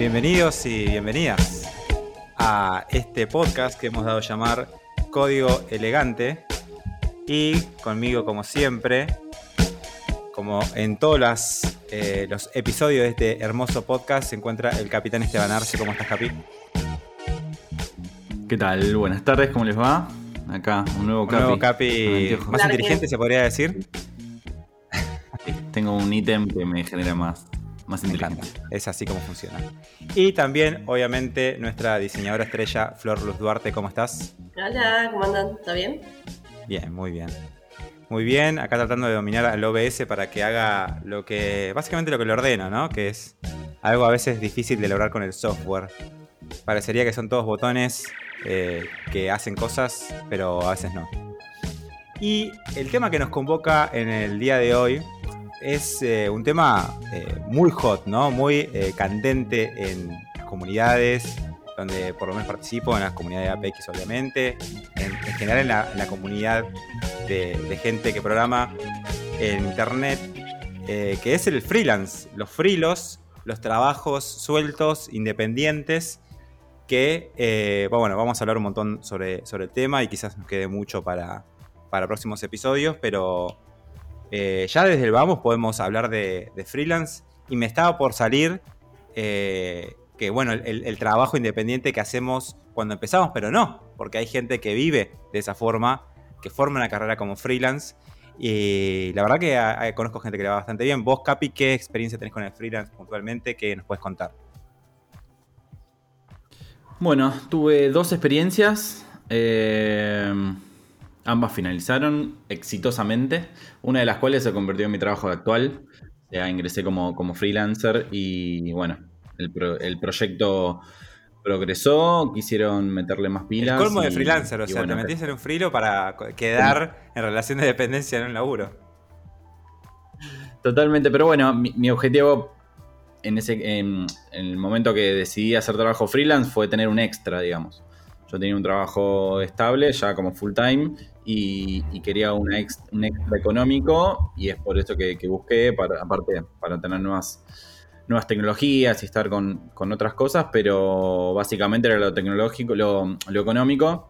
Bienvenidos y bienvenidas a este podcast que hemos dado a llamar Código Elegante. Y conmigo, como siempre, como en todos eh, los episodios de este hermoso podcast, se encuentra el capitán Esteban Arce. ¿Cómo estás, Capi? ¿Qué tal? Buenas tardes, ¿cómo les va? Acá, un nuevo Un Capi. nuevo Capi más inteligente, se podría decir. Tengo un ítem que me genera más, más Me encanta. inteligencia. Es así como funciona. Y también, obviamente, nuestra diseñadora estrella, Flor Luz Duarte. ¿Cómo estás? Hola, ¿cómo andan? ¿Todo bien? Bien, muy bien. Muy bien, acá tratando de dominar al OBS para que haga lo que. básicamente lo que le ordeno, ¿no? Que es algo a veces difícil de lograr con el software. Parecería que son todos botones eh, que hacen cosas, pero a veces no. Y el tema que nos convoca en el día de hoy es eh, un tema eh, muy hot, ¿no? Muy eh, candente en las comunidades, donde por lo menos participo, en las comunidades de APX obviamente, en, en general en la, la comunidad de, gente que programa en internet, que es el freelance, los freelos, los trabajos sueltos, independientes, que, bueno, vamos a hablar un montón sobre, sobre el tema y quizás nos quede mucho para, para próximos episodios, pero eh, ya desde el vamos podemos hablar de, freelance y me estaba por salir eh, que, bueno, el, trabajo independiente que hacemos cuando empezamos, pero no, porque hay gente que vive de esa forma, que forma una carrera como freelance. Y la verdad que conozco gente que le va bastante bien. Vos, Capi, ¿qué experiencia tenés con el freelance puntualmente que nos puedes contar? Bueno, tuve dos experiencias. eh, ambas finalizaron exitosamente. Una de las cuales se convirtió en mi trabajo actual. Ya ingresé como, como freelancer y bueno, el, pro- el proyecto progresó, quisieron meterle más pilas. el colmo de freelancer, o sea, bueno, te metiste en un frilo para quedar en relación de dependencia en un laburo. Totalmente, pero bueno, mi, mi objetivo en, ese, en, en el momento que decidí hacer trabajo freelance fue tener un extra, digamos. Yo tenía un trabajo estable, ya como full time, y, y quería una ex- un extra económico, y es por eso que, que busqué, para, aparte, para tener nuevas, nuevas tecnologías y estar con, con otras cosas, pero básicamente era lo tecnológico, lo, lo económico,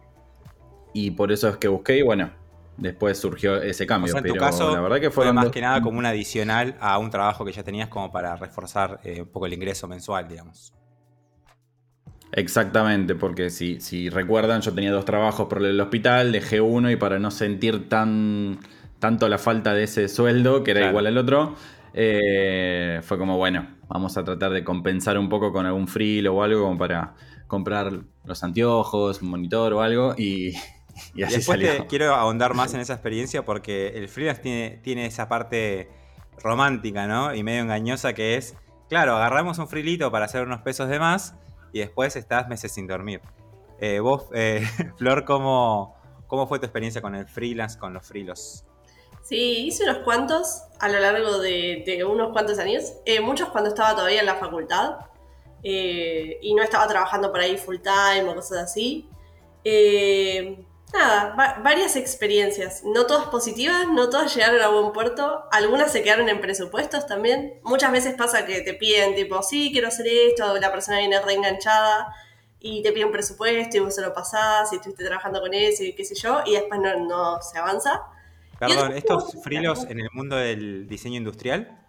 y por eso es que busqué, y bueno, después surgió ese O cambio. sea, en tu pero caso, la verdad que fue más dos- que nada como un adicional a un trabajo que ya tenías como para reforzar eh, un poco el ingreso mensual, digamos. Exactamente, porque si, si recuerdan, yo tenía dos trabajos por el hospital, dejé uno y para no sentir tan tanto la falta de ese sueldo, que era Claro. igual al otro, eh, fue como, bueno, vamos a tratar de compensar un poco con algún free o algo como para comprar los anteojos, un monitor o algo, y, y Y así después salió. te quiero ahondar más en esa experiencia porque el freelance tiene, tiene esa parte romántica, ¿no? Y medio engañosa que es, claro, agarramos un frilito para hacer unos pesos de más y después estás meses sin dormir. Eh, vos, eh, Flor, ¿cómo, ¿cómo fue tu experiencia con el freelance, con los frilos? Sí, hice unos cuantos a lo largo de, unos cuantos años. Eh, muchos cuando estaba todavía en la facultad y no estaba trabajando por ahí full time o cosas así. Nada, va- varias experiencias. No todas positivas, no todas llegaron a buen puerto. Algunas se quedaron en presupuestos también. Muchas veces pasa que te piden, tipo, sí, quiero hacer esto, la persona viene reenganchada y te piden presupuesto y vos se lo pasás y estuviste trabajando con eso y qué sé yo, y después no, no se avanza. Perdón, ¿estos frilos en el mundo del diseño industrial?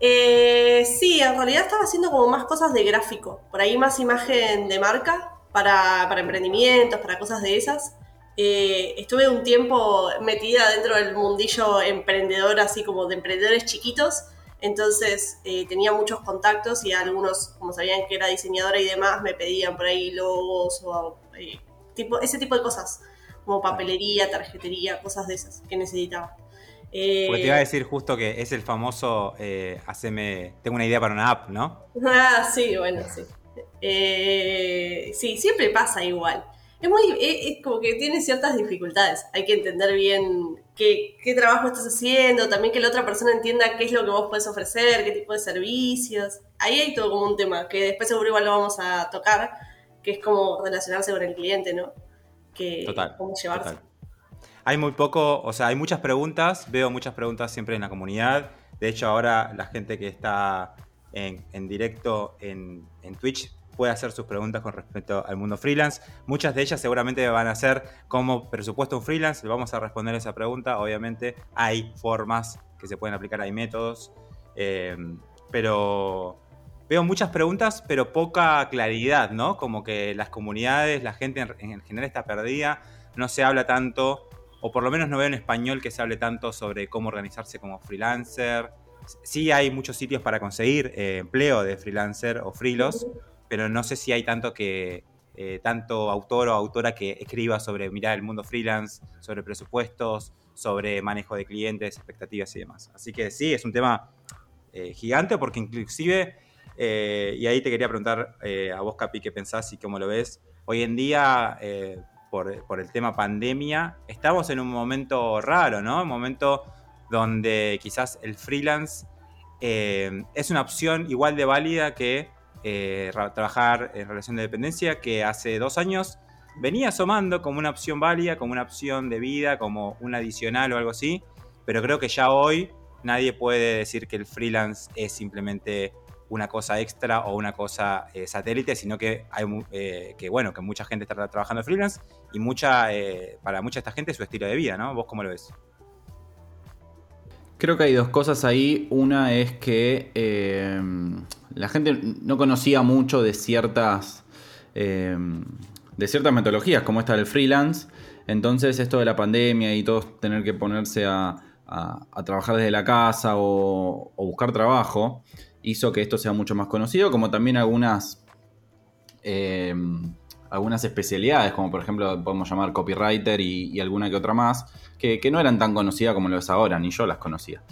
Eh, sí, en realidad estaba haciendo como más cosas de gráfico, por ahí más imagen de marca para, para emprendimientos, para cosas de esas. Eh, estuve un tiempo metida dentro del mundillo emprendedor, así como de emprendedores chiquitos, entonces eh, tenía muchos contactos y algunos, como sabían que era diseñadora y demás, me pedían por ahí logos o eh, tipo, ese tipo de cosas, como papelería, tarjetería, cosas de esas que necesitaba. Eh, Porque te iba a decir justo que es el famoso, eh, haceme, tengo una idea para una app, ¿no? Ah, sí, bueno, sí. Eh, sí, siempre pasa igual. Es muy, es, es como que tiene ciertas dificultades. Hay que entender bien qué, qué trabajo estás haciendo, también que la otra persona entienda qué es lo que vos podés ofrecer, qué tipo de servicios. Ahí hay todo como un tema, que después seguro igual lo vamos a tocar, que es como relacionarse con el cliente, ¿no? Que, Total. Cómo llevarse. Total. Hay muy poco, o sea, hay muchas preguntas, veo muchas preguntas siempre en la comunidad. De hecho, ahora la gente que está en, directo en, en Twitch puede hacer sus preguntas con respecto al mundo freelance. Muchas de ellas seguramente van a ser cómo presupuesto un freelance. Le vamos a responder esa pregunta. Obviamente hay formas que se pueden aplicar, hay métodos. Eh, pero veo muchas preguntas, pero poca claridad, ¿no? Como que las comunidades, la gente en, general está perdida. No se habla tanto, o por lo menos no veo en español que se hable tanto sobre cómo organizarse como freelancer. Sí hay muchos sitios para conseguir eh, empleo de freelancer o freelos, pero no sé si hay tanto que eh, tanto autor o autora que escriba sobre mirar el mundo freelance, sobre presupuestos, sobre manejo de clientes, expectativas y demás. Así que sí, es un tema eh, gigante porque inclusive, y ahí te quería preguntar a vos, Capi, qué pensás y cómo lo ves. Hoy en día, por, por, el tema pandemia, estamos en un momento raro, ¿no? Un momento donde quizás el freelance es una opción igual de válida que eh, trabajar en relación de dependencia que hace dos años venía asomando como una opción válida, como una opción de vida, como un adicional o algo así, pero creo que ya hoy nadie puede decir que el freelance es simplemente una cosa extra o una cosa eh, satélite, sino que hay eh, que bueno, que mucha gente está trabajando freelance y mucha para mucha esta gente es su estilo de vida, ¿no? ¿Vos cómo lo ves? Creo que hay dos cosas ahí. Una es que la gente no conocía mucho de ciertas, eh, de ciertas metodologías, como esta del freelance. Entonces, esto de la pandemia y todos tener que ponerse a, trabajar desde la casa o, buscar trabajo, hizo que esto sea mucho más conocido, como también algunas, eh, algunas especialidades, como por ejemplo podemos llamar copywriter y, alguna que otra más, que, no eran tan conocidas como lo es ahora, ni yo las conocía.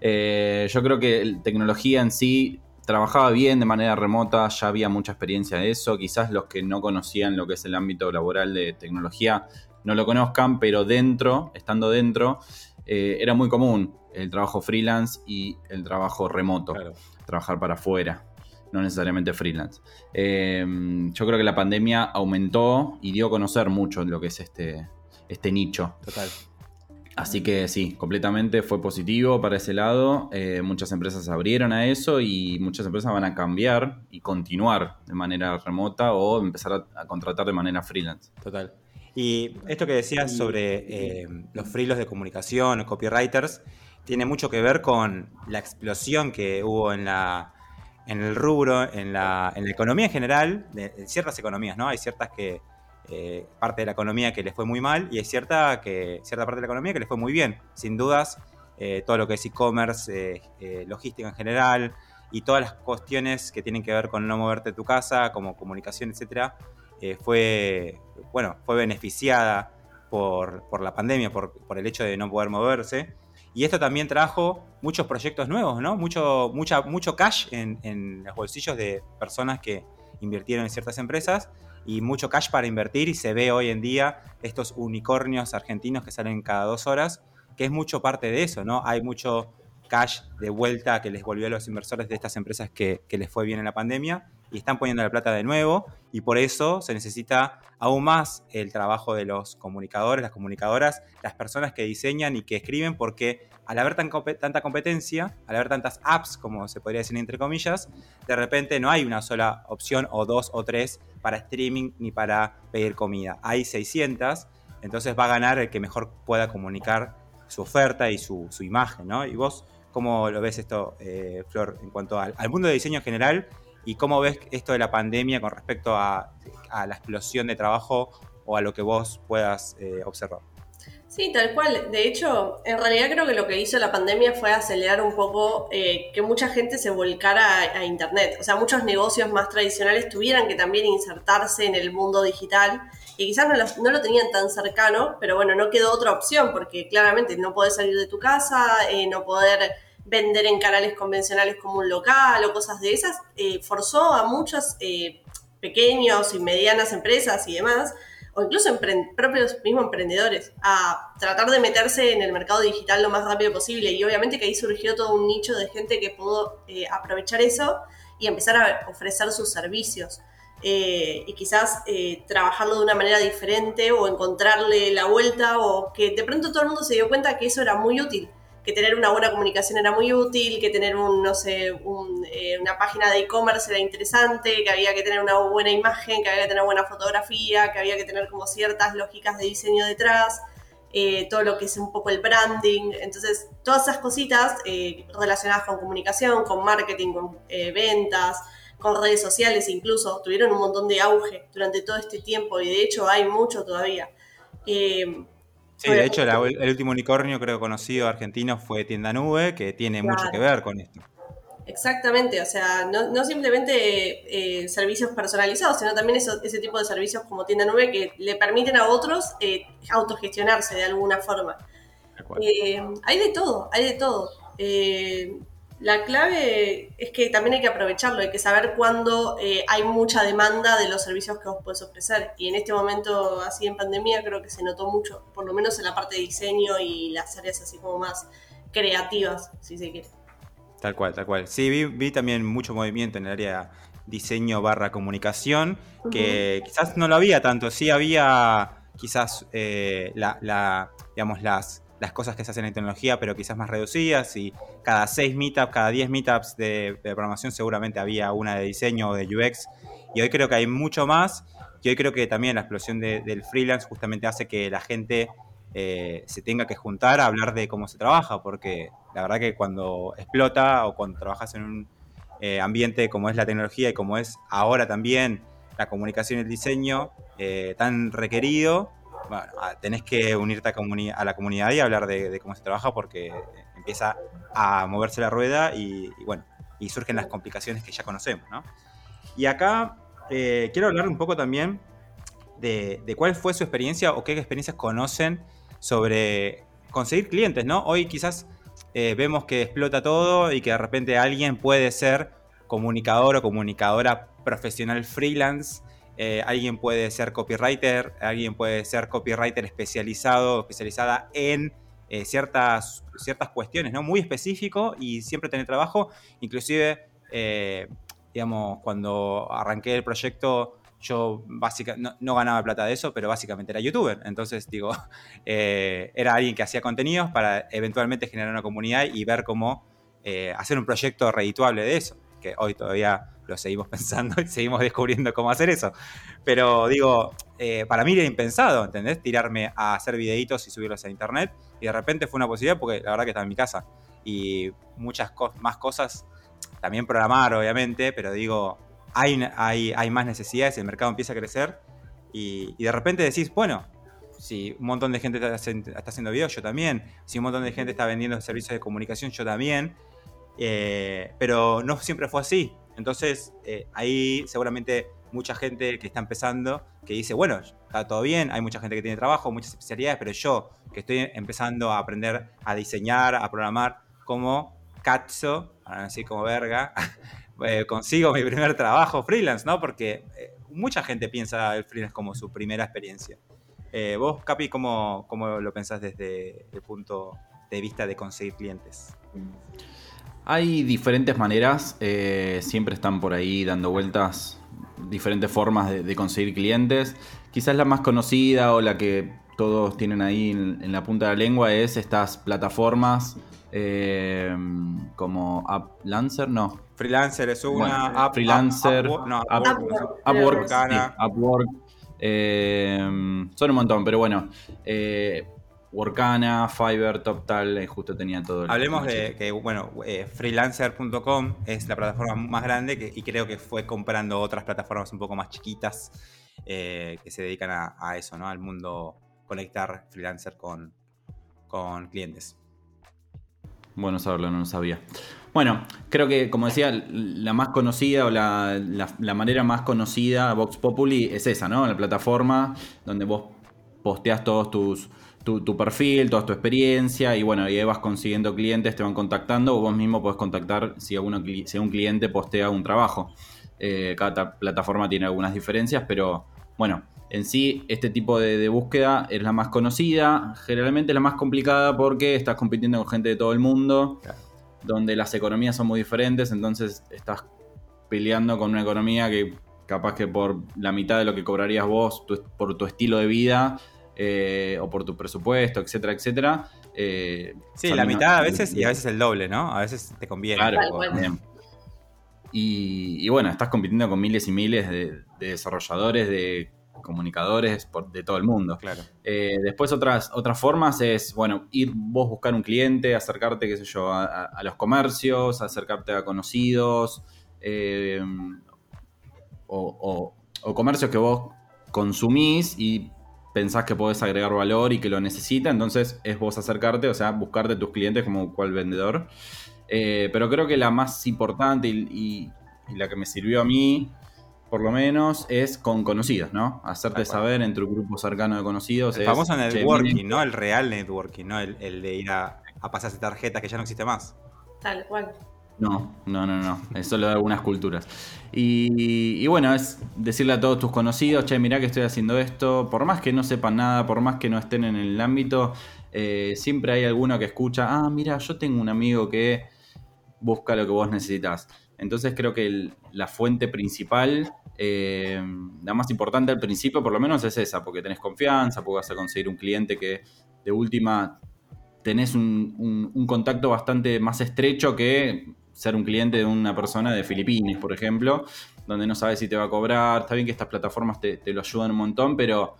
Eh, yo creo que tecnología en sí trabajaba bien de manera remota, ya había mucha experiencia de eso. Quizás los que no conocían lo que es el ámbito laboral de tecnología no lo conozcan, pero dentro, estando dentro, eh, era muy común el trabajo freelance y el trabajo remoto, trabajar para afuera, no necesariamente freelance. Em, yo creo que la pandemia aumentó y dio a conocer mucho lo que es este, este nicho. Total. Así que sí, completamente fue positivo para ese lado. Eh, muchas empresas se abrieron a eso y muchas empresas van a cambiar y continuar de manera remota o empezar a, contratar de manera freelance. Total. Y esto que decías sobre eh, los freelos de comunicación, copywriters, tiene mucho que ver con la explosión que hubo en la en el rubro, en la, en economía en general, de ciertas economías, ¿no? Hay ciertas que eh, parte de la economía que les fue muy mal y es cierta, que, cierta parte de la economía que les fue muy bien. Sin dudas, eh, todo lo que es e-commerce, eh, logística en general y todas las cuestiones que tienen que ver con no moverte de tu casa, como comunicación, etcétera, fue, bueno, fue beneficiada por, la pandemia, por, el hecho de no poder moverse. Y esto también trajo muchos proyectos nuevos, ¿no? Mucho, mucha, mucho cash en, en los bolsillos de personas que invirtieron en ciertas empresas y mucho cash para invertir y se ve hoy en día estos unicornios argentinos que salen cada dos horas, que es mucho parte de eso, ¿no? Hay mucho cash de vuelta que les volvió a los inversores de estas empresas que, que les fue bien en la pandemia y están poniendo la plata de nuevo y por eso se necesita aún más el trabajo de los comunicadores, las comunicadoras, las personas que diseñan y que escriben porque al haber tan, tanta competencia, al haber tantas apps, como se podría decir entre comillas, de repente no hay una sola opción o dos o tres para streaming ni para pedir comida. Hay 600, entonces va a ganar el que mejor pueda comunicar su oferta y su, imagen, ¿no? Y vos, ¿cómo lo ves esto, eh, Flor, en cuanto al, mundo de diseño en general? ¿Y cómo ves esto de la pandemia con respecto a, la explosión de trabajo o a lo que vos puedas eh, observar? Sí, tal cual. De hecho, en realidad creo que lo que hizo la pandemia fue acelerar un poco eh, que mucha gente se volcara a, Internet. O sea, muchos negocios más tradicionales tuvieran que también insertarse en el mundo digital y quizás no lo, tenían tan cercano, pero bueno, no quedó otra opción porque claramente no podés salir de tu casa, eh, no poder vender en canales convencionales como un local o cosas de esas, eh, forzó a muchos pequeños y medianas empresas y demás o incluso propios mismos emprendedores a tratar de meterse en el mercado digital lo más rápido posible. Y obviamente que ahí surgió todo un nicho de gente que pudo eh, aprovechar eso y empezar a ofrecer sus servicios. Eh, y quizás eh, trabajarlo de una manera diferente o encontrarle la vuelta o que de pronto todo el mundo se dio cuenta que eso era muy útil que tener una buena comunicación era muy útil, que tener un, no sé, eh, una página de e-commerce era interesante, que había que tener una buena imagen, que había que tener buena fotografía, que había que tener como ciertas lógicas de diseño detrás. Eh, todo lo que es un poco el branding. Entonces, todas esas cositas eh, relacionadas con comunicación, con marketing, con eh, ventas, con redes sociales incluso, tuvieron un montón de auge durante todo este tiempo y de hecho hay mucho todavía. Sí, de hecho el, último unicornio creo conocido argentino fue Tienda Nube, que tiene mucho que ver con esto. Exactamente, o sea, no, simplemente eh, servicios personalizados, sino también ese tipo de servicios como tienda nube que le permiten a otros eh, autogestionarse de alguna forma. Eh, hay de todo, hay de todo. La clave es que también hay que aprovecharlo, hay que saber cuándo hay mucha demanda de los servicios que vos podés ofrecer. Y en este momento, así en pandemia, creo que se notó mucho, por lo menos en la parte de diseño y las áreas así como más creativas, si se quiere. Tal cual, tal cual. Sí, vi, también mucho movimiento en el área diseño barra comunicación, que quizás no lo había tanto, sí había quizás eh, la, digamos, las, las cosas que se hacen en tecnología, pero quizás más reducidas, y cada seis meetups, cada diez meetups de, programación seguramente había una de diseño o de UX, y hoy creo que hay mucho más, y hoy creo que también la explosión del freelance justamente hace que la gente eh, se tenga que juntar a hablar de cómo se trabaja, porque la verdad que cuando explota o cuando trabajas en un eh, ambiente como es la tecnología y como es ahora también la comunicación y el diseño eh, tan requerido, bueno, tenés que unirte a, la comunidad y hablar de, cómo se trabaja porque empieza a moverse la rueda y, bueno, y surgen las complicaciones que ya conocemos, Y acá quiero hablar un poco también de, de, cuál fue su experiencia o qué experiencias conocen sobre conseguir clientes, ¿no? Hoy quizás eh, vemos que explota todo y que de repente alguien puede ser comunicador o comunicadora profesional freelance, eh, alguien puede ser copywriter, alguien puede ser copywriter especializado, especializada en eh, ciertas, ciertas cuestiones, ¿no? Muy específico y siempre tener trabajo, inclusive, digamos, cuando arranqué el proyecto yo básicamente no, ganaba plata de eso, pero básicamente era youtuber. Entonces, digo, eh, era alguien que hacía contenidos para eventualmente generar una comunidad y ver cómo eh, hacer un proyecto redituable de eso. Que hoy todavía lo seguimos pensando y seguimos descubriendo cómo hacer eso. Pero digo, eh, para mí era impensado, ¿entendés? Tirarme a hacer videitos y subirlos a internet. Y de repente fue una posibilidad porque la verdad que estaba en mi casa. Y muchas más cosas, también programar, obviamente, pero digo, hay, hay, más necesidades, el mercado empieza a crecer y, de repente decís, bueno, si un montón de gente está, haciendo videos, yo también, si un montón de gente está vendiendo servicios de comunicación, yo también, eh, pero no siempre fue así. Entonces, eh, ahí seguramente mucha gente que está empezando, que dice, bueno, está todo bien, hay mucha gente que tiene trabajo, muchas especialidades, pero yo que estoy empezando a aprender a diseñar, a programar como cazzo, así como verga, Eh, consigo mi primer trabajo freelance, ¿no? Porque eh, mucha gente piensa el freelance como su primera experiencia. Eh, vos, Capi, ¿cómo, ¿cómo, lo pensás desde el punto de vista de conseguir clientes? Hay diferentes maneras, siempre están por ahí dando vueltas diferentes formas de, conseguir clientes. Quizás la más conocida o la que todos tienen ahí en, la punta de la lengua es estas plataformas como Uplancer, no, Freelancer es una. freelancer. no, Upwork. Upwork. Eh, son un montón, pero bueno. Eh, Workana, Fiverr, TopTal, eh, justo tenía todo. El Hablemos de que, bueno, eh, freelancer.com es la plataforma más grande y creo que fue comprando otras plataformas un poco más chiquitas que se dedican a, eso, ¿no? Al mundo conectar freelancer con, con clientes. Bueno saberlo, no lo sabía. Bueno, creo que, como decía, la más conocida o la, manera más conocida, Vox Populi, es esa, ¿no? La plataforma donde vos posteas todos tus, tu, perfil, toda tu experiencia y bueno, y ahí vas consiguiendo clientes, te van contactando o vos mismo podés contactar si, alguno, si un cliente postea un trabajo. Eh, cada plataforma tiene algunas diferencias, pero bueno, en sí este tipo de, de, búsqueda es la más conocida, generalmente la más complicada porque estás compitiendo con gente de todo el mundo donde las economías son muy diferentes, entonces estás peleando con una economía que capaz que por la mitad de lo que cobrarías vos, por tu estilo de vida eh, o por tu presupuesto, etcétera, etcétera, Eh, Sí, la una- mitad a veces y a veces el doble, ¿no? A veces te conviene. Claro, bien. Y, y bueno, estás compitiendo con miles y miles de, de desarrolladores, de comunicadores por- de todo el mundo. Claro. Eh, después otras, otras formas es, bueno, ir vos buscar un cliente, acercarte, qué sé yo, a, a- a los comercios, acercarte a conocidos, eh, o, o- o comercios que vos consumís y pensás que podés agregar valor y que lo necesita, entonces es vos acercarte, o sea, buscarte tus clientes como cual vendedor. Eh, pero creo que la más importante y, y- y la que me sirvió a mí, por lo menos, es con conocidos, ¿no? Hacerte saber entre un grupo cercano de conocidos. El es, famoso "Che, networking, ¿no? El real networking, ¿no? El, el de ir a, a pasarse tarjetas que ya no existe más. Tal cual. No, no, no, no. Es solo de algunas culturas. Y, bueno, es decirle a todos tus conocidos, che, mirá que estoy haciendo esto. Por más que no sepan nada, por más que no estén en el ámbito, eh, siempre hay alguno que escucha, ah, mira, yo tengo un amigo que busca lo que vos necesitas. Entonces creo que la fuente principal, eh, la más importante al principio por lo menos es esa, porque tenés confianza, porque vas a conseguir un cliente que de última tenés un contacto bastante más estrecho que ser un cliente de una persona de Filipinas, por ejemplo, donde no sabes si te va a cobrar. Está bien que estas plataformas te, te lo ayudan un montón, pero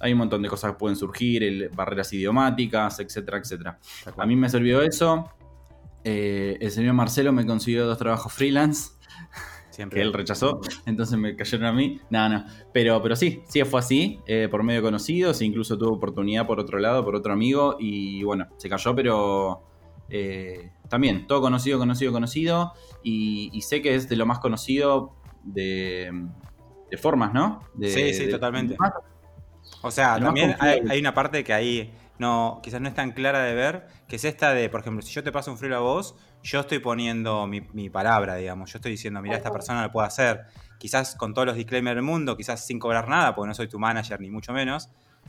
hay un montón de cosas que pueden surgir, el- barreras idiomáticas, etcétera, etcétera. A mí me sirvió eso. Eh, el señor Marcelo me consiguió dos trabajos freelance Siempre. que él rechazó, entonces me cayeron a mí. No, no, pero, pero sí, sí fue así, eh, por medio de conocidos, incluso tuve oportunidad por otro lado, por otro amigo, y bueno, se cayó, pero eh, también, todo conocido, conocido, conocido, y, y sé que es de lo más conocido de, de formas, ¿no? De- Sí, sí, de- totalmente. más- O sea, también hay, hay una parte que ahí no, quizás no es tan clara de ver, que es esta de, por ejemplo, si yo te paso un frío a vos, yo estoy poniendo mi, mi palabra, digamos. Yo estoy diciendo, mira, esta persona lo puede hacer. Quizás con todos los disclaimers del mundo, quizás sin cobrar nada, porque no soy tu manager ni mucho menos.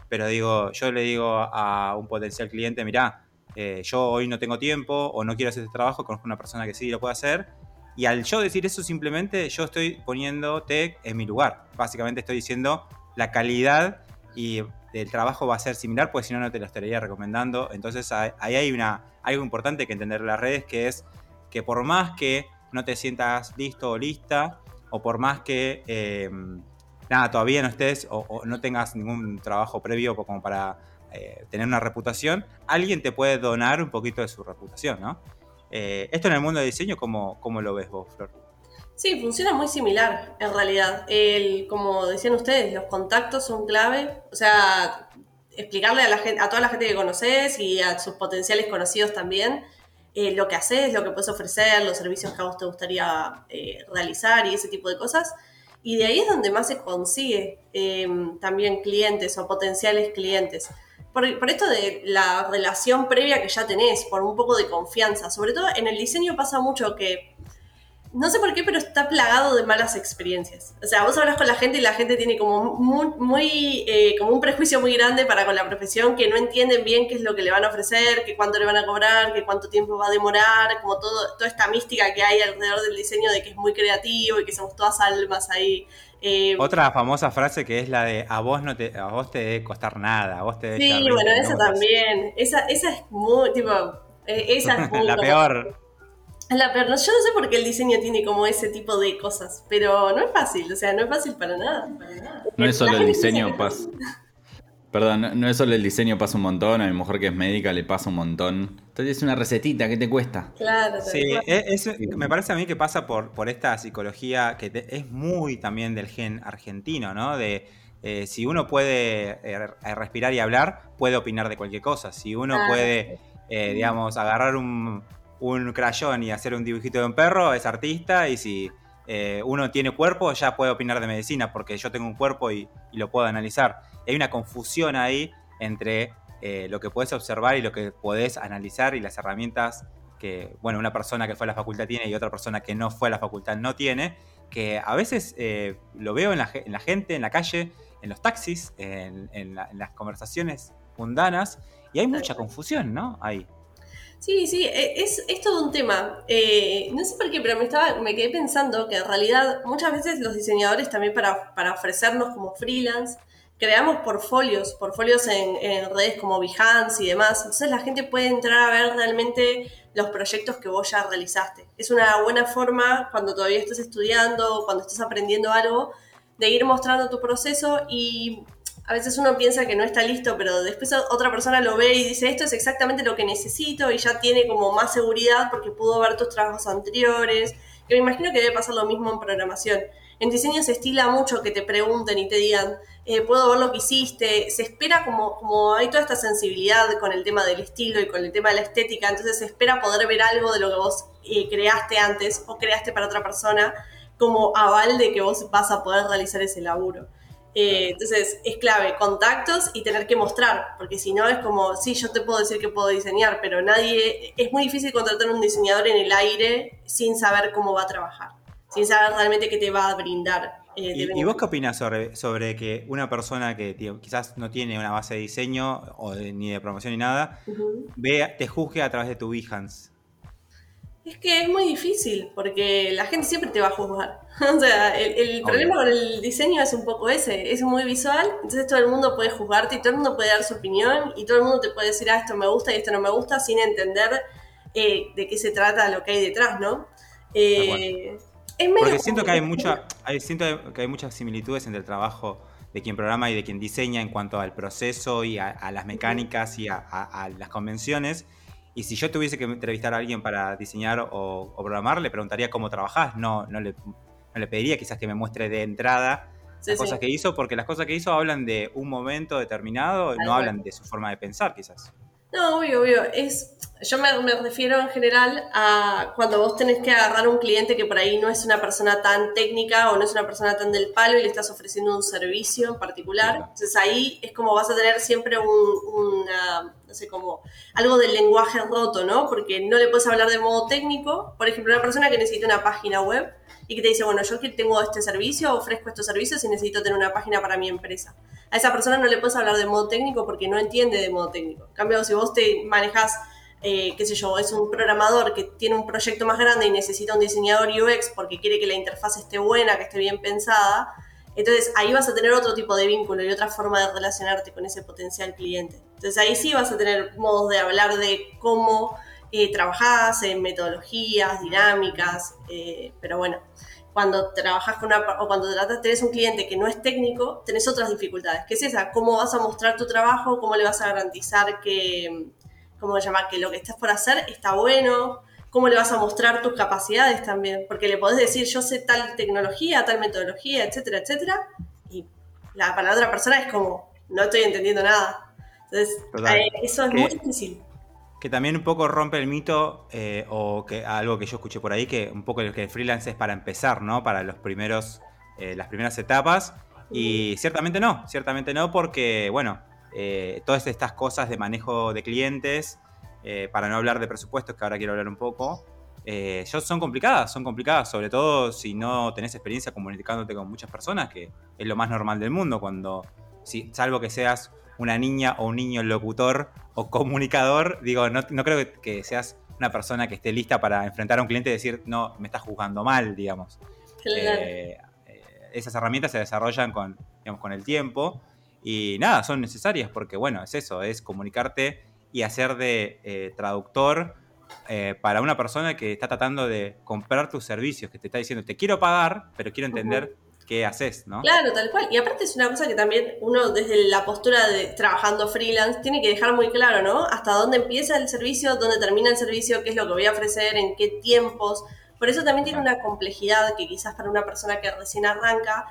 Pero digo, yo le digo a un potencial cliente, mira, yo hoy no tengo tiempo o no quiero hacer este trabajo, conozco una persona que sí lo puede hacer. Y al yo decir eso simplemente, yo estoy poniéndote en mi lugar. Básicamente estoy diciendo la calidad y el trabajo va a ser similar, pues si no, no te lo estaría recomendando. Entonces ahí hay una, algo importante que entender en las redes, que es que por más que no te sientas listo o lista, o por más que eh, nada, todavía no estés o, o no tengas ningún trabajo previo como para eh, tener una reputación, alguien te puede donar un poquito de su reputación, ¿no? Eh, esto en el mundo del diseño, ¿cómo, cómo lo ves vos, Flor? Sí, funciona muy similar en realidad. Como decían ustedes, los contactos son clave. O sea, explicarle a, la gente, a toda la gente que conoces y a sus potenciales conocidos también eh, lo que haces, lo que puedes ofrecer, los servicios que a vos te gustaría eh, realizar y ese tipo de cosas. Y de ahí es donde más se consigue eh, también clientes o potenciales clientes. Por, esto de la relación previa que ya tenés, por un poco de confianza. Sobre todo en el diseño pasa mucho que no sé por qué, pero está plagado de malas experiencias. O sea, vos hablas con la gente y la gente tiene como muy, muy eh, como un prejuicio muy grande para con la profesión, que no entienden bien qué es lo que le van a ofrecer, que cuánto le van a cobrar, que cuánto tiempo va a demorar, como todo, toda esta mística que hay alrededor del diseño de que es muy creativo y que somos todas almas ahí. Eh, Otra famosa frase que es la de a vos no te, a vos te debe costar nada, a vos te debe Sí, bueno, esa también. Esa, esa es muy, tipo, eh, esa es muy la peor. La peor. Yo no sé por qué el diseño tiene como ese tipo de cosas, pero no es fácil, o sea, no es fácil para nada. Para nada. No es solo el diseño, pasa. Perdón, no, no, es solo el diseño pasa un montón, a mi mujer que es médica le pasa un montón. Entonces es una recetita, ¿qué te cuesta? Claro, sí, es, es, me parece a mí que pasa por, por esta psicología que te, es muy también del gen argentino, ¿no? De eh, si uno puede eh, respirar y hablar, puede opinar de cualquier cosa. Si uno Ah, puede, eh, digamos, agarrar un, un crayón y hacer un dibujito de un perro, es artista. Y si eh, uno tiene cuerpo, ya puede opinar de medicina, porque yo tengo un cuerpo y, y lo puedo analizar. Hay una confusión ahí entre eh, lo que puedes observar y lo que podés analizar y las herramientas que, bueno, una persona que fue a la facultad tiene y otra persona que no fue a la facultad no tiene, que a veces eh, lo veo en la, en la, gente, en la calle, en los taxis, en, en, la, en las conversaciones mundanas, y hay mucha confusión, ¿no? Ahí. Sí, sí, es, es todo un tema. Eh, no sé por qué, pero me, estaba, me quedé pensando que en realidad muchas veces los diseñadores también para, para ofrecernos como freelance creamos portfolios, portfolios en, en, redes como Behance y demás. Entonces la gente puede entrar a ver realmente los proyectos que vos ya realizaste. Es una buena forma cuando todavía estás estudiando, cuando estás aprendiendo algo, de ir mostrando tu proceso y a veces uno piensa que no está listo, pero después otra persona lo ve y dice, esto es exactamente lo que necesito y ya tiene como más seguridad porque pudo ver tus trabajos anteriores. Que me imagino que debe pasar lo mismo en programación. En diseño se estila mucho que te pregunten y te digan, eh, puedo ver lo que hiciste. Se espera como, como hay toda esta sensibilidad con el tema del estilo y con el tema de la estética, entonces se espera poder ver algo de lo que vos eh, creaste antes o creaste para otra persona como aval de que vos vas a poder realizar ese laburo. Eh, entonces es clave contactos y tener que mostrar, porque si no es como, sí, yo te puedo decir que puedo diseñar, pero nadie, es muy difícil contratar a un diseñador en el aire sin saber cómo va a trabajar, sin saber realmente qué te va a brindar. Eh, ¿Y, vos qué opinas sobre, sobre que una persona que quizás no tiene una base de diseño o ni de promoción ni nada, vea, te juzgue a través de tu Behance? Es que es muy difícil, porque la gente siempre te va a juzgar. o sea, el, problema con el diseño es un poco ese, es muy visual, entonces todo el mundo puede juzgarte y todo el mundo puede dar su opinión y todo el mundo te puede decir, ah, esto me gusta y esto no me gusta, sin entender eh, de qué se trata lo que hay detrás, ¿no? Eh, porque siento que hay mucha, siento que hay muchas similitudes entre el trabajo de quien programa y de quien diseña en cuanto al proceso y a, las mecánicas y a las convenciones y si yo tuviese que entrevistar a alguien para diseñar o, programar, le preguntaría cómo trabajás. No, no, le, no le pediría quizás que me muestre de entrada las cosas que hizo, porque las cosas que hizo hablan de un momento determinado, no hablan de su forma de pensar, quizás. No, obvio, obvio. Es, yo me, refiero en general a cuando vos tenés que agarrar un cliente que por ahí no es una persona tan técnica o no es una persona tan del palo y le estás ofreciendo un servicio en particular. Entonces ahí es como vas a tener siempre un, una, no sé, como algo del lenguaje roto, ¿no? Porque no le puedes hablar de modo técnico. Por ejemplo, una persona que necesita una página web y que te dice, bueno, yo que tengo este servicio, ofrezco estos servicios y necesito tener una página para mi empresa. A esa persona no le puedes hablar de modo técnico porque no entiende de modo técnico. En cambio, si vos te manejas eh, qué sé yo, es un programador que tiene un proyecto más grande y necesita un diseñador UX porque quiere que la interfaz esté buena, que esté bien pensada, entonces ahí vas a tener otro tipo de vínculo y otra forma de relacionarte con ese potencial cliente. Entonces ahí sí vas a tener modos de hablar de cómo eh, trabajás, en metodologías, dinámicas, eh, pero bueno, cuando trabajas con una, o cuando tratas, tenés un cliente que no es técnico, tenés otras dificultades. ¿Qué es esa? ¿Cómo vas a mostrar tu trabajo? ¿Cómo le vas a garantizar que, ¿cómo se llama? Que lo que estás por hacer está bueno, cómo le vas a mostrar tus capacidades también, porque le podés decir yo sé tal tecnología, tal metodología, etcétera, etcétera, y la, para la otra persona es como, no estoy entendiendo nada. Entonces, eh, eso es muy difícil. Que también un poco rompe el mito, eh, o algo que yo escuché por ahí, que un poco el que el freelance es para empezar, ¿no? Para los primeros, eh, las primeras etapas. Y ciertamente no, ciertamente no, porque, bueno, eh, todas estas cosas de manejo de clientes, para no hablar de presupuestos, que ahora quiero hablar un poco, son complicadas, son complicadas, sobre todo si no tenés experiencia comunicándote con muchas personas, que es lo más normal del mundo, cuando, si, salvo que seas una niña o un niño locutor o comunicador, digo, no, creo que, seas una persona que esté lista para enfrentar a un cliente y decir, no, me estás juzgando mal, digamos. esas herramientas se desarrollan con, con el tiempo y nada, son necesarias porque, bueno, es eso, es comunicarte y hacer de eh, traductor eh, para una persona que está tratando de comprar tus servicios, que te está diciendo, te quiero pagar, pero quiero entender qué haces, ¿no? Claro, tal cual. Y aparte es una cosa que también uno desde la postura de trabajando freelance tiene que dejar muy claro, ¿no? Hasta dónde empieza el servicio, dónde termina el servicio, qué es lo que voy a ofrecer, en qué tiempos. Por eso también tiene una complejidad que quizás para una persona que recién arranca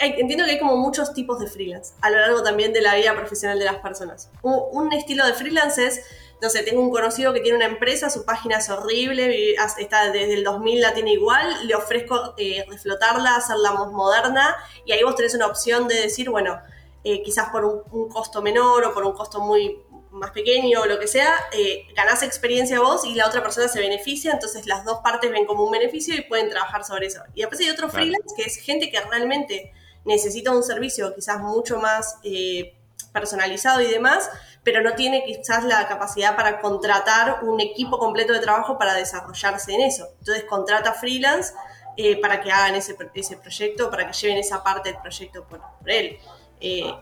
entiendo que hay como muchos tipos de freelance a lo largo también de la vida profesional de las personas. Un, estilo de freelance es, no sé, tengo un conocido que tiene una empresa, su página es horrible, está desde el 2000 la tiene igual, le ofrezco eh, reflotarla, hacerla más moderna y ahí vos tenés una opción de decir, bueno, eh, quizás por un, costo menor o por un costo muy más pequeño o lo que sea, eh, ganás experiencia vos y la otra persona se beneficia, entonces las dos partes ven como un beneficio y pueden trabajar sobre eso. Y después hay otro freelance que es gente que realmente necesita un servicio quizás mucho más eh, personalizado y demás, pero no tiene quizás la capacidad para contratar un equipo completo de trabajo para desarrollarse en eso. Entonces contrata freelance eh, para que hagan ese, ese proyecto, para que lleven esa parte del proyecto por, él. Eh,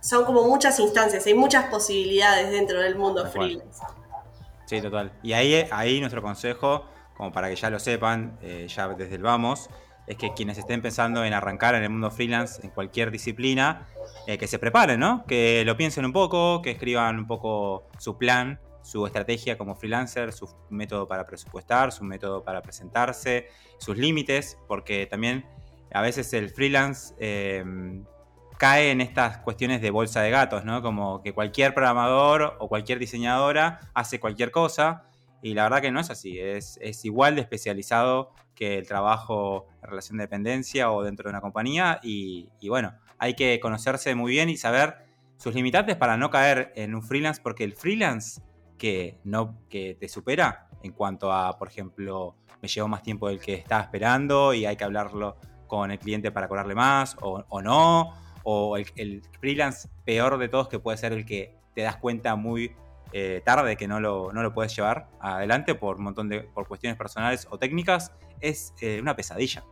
son como muchas instancias, hay muchas posibilidades dentro del mundo freelance. Sí, total. Y ahí, ahí nuestro consejo, como para que ya lo sepan, eh, ya desde el vamos, es que quienes estén pensando en arrancar en el mundo freelance, en cualquier disciplina, eh, que se preparen, ¿no? Que lo piensen un poco, que escriban un poco su plan, su estrategia como freelancer, su método para presupuestar, su método para presentarse, sus límites, porque también a veces el freelance eh, cae en estas cuestiones de bolsa de gatos, ¿no? Como que cualquier programador o cualquier diseñadora hace cualquier cosa y la verdad que no es así, es, igual de especializado que el trabajo en relación de dependencia o dentro de una compañía y, bueno, hay que conocerse muy bien y saber sus limitantes para no caer en un freelance porque el freelance que, no, que te supera en cuanto a, por ejemplo, me llevo más tiempo del que estaba esperando y hay que hablarlo con el cliente para cobrarle más o no, o el, freelance peor de todos que puede ser el que te das cuenta muy eh, tarde que no lo, no lo, puedes llevar adelante por un montón de por cuestiones personales o técnicas, es eh, una pesadilla.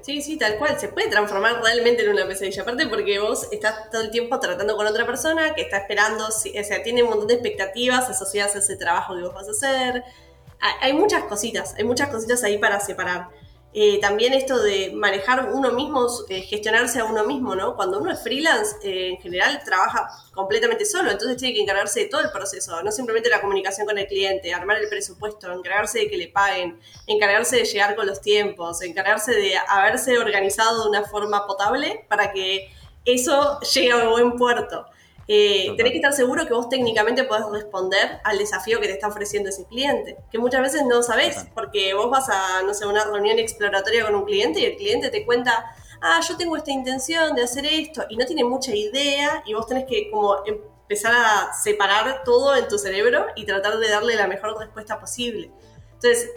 Sí, sí, tal cual. Se puede transformar realmente en una pesadilla. Aparte porque vos estás todo el tiempo tratando con otra persona que está esperando, o sea, tiene un montón de expectativas asociadas a ese trabajo que vos vas a hacer. Hay muchas cositas, hay muchas cositas ahí para separar. Eh, también esto de manejar uno mismo, eh, gestionarse a uno mismo, ¿no? Cuando uno es freelance, eh, en general trabaja completamente solo, entonces tiene que encargarse de todo el proceso, no simplemente la comunicación con el cliente, armar el presupuesto, encargarse de que le paguen, encargarse de llegar con los tiempos, encargarse de haberse organizado de una forma potable para que eso llegue a buen puerto. Eh, tenés que estar seguro que vos técnicamente podés responder al desafío que te está ofreciendo ese cliente, que muchas veces no sabés, porque vos vas a, no sé, una reunión exploratoria con un cliente y el cliente te cuenta, ah, yo tengo esta intención de hacer esto, y no tiene mucha idea, y vos tenés que como empezar a separar todo en tu cerebro y tratar de darle la mejor respuesta posible. Entonces,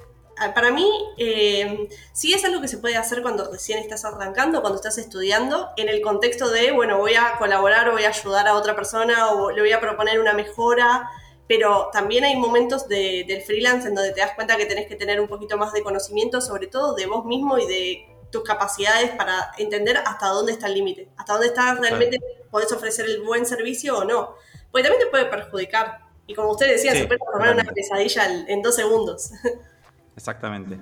para mí, eh, sí es algo que se puede hacer cuando recién estás arrancando, cuando estás estudiando, en el contexto de, bueno, voy a colaborar o voy a ayudar a otra persona o le voy a proponer una mejora, pero también hay momentos del freelance en donde te das cuenta que tenés que tener un poquito más de conocimiento, sobre todo de vos mismo y de tus capacidades para entender hasta dónde está el límite, hasta dónde estás realmente, podés ofrecer el buen servicio o no. Porque también te puede perjudicar. Y como usted decía, se puede formar una pesadilla en dos segundos. Exactamente.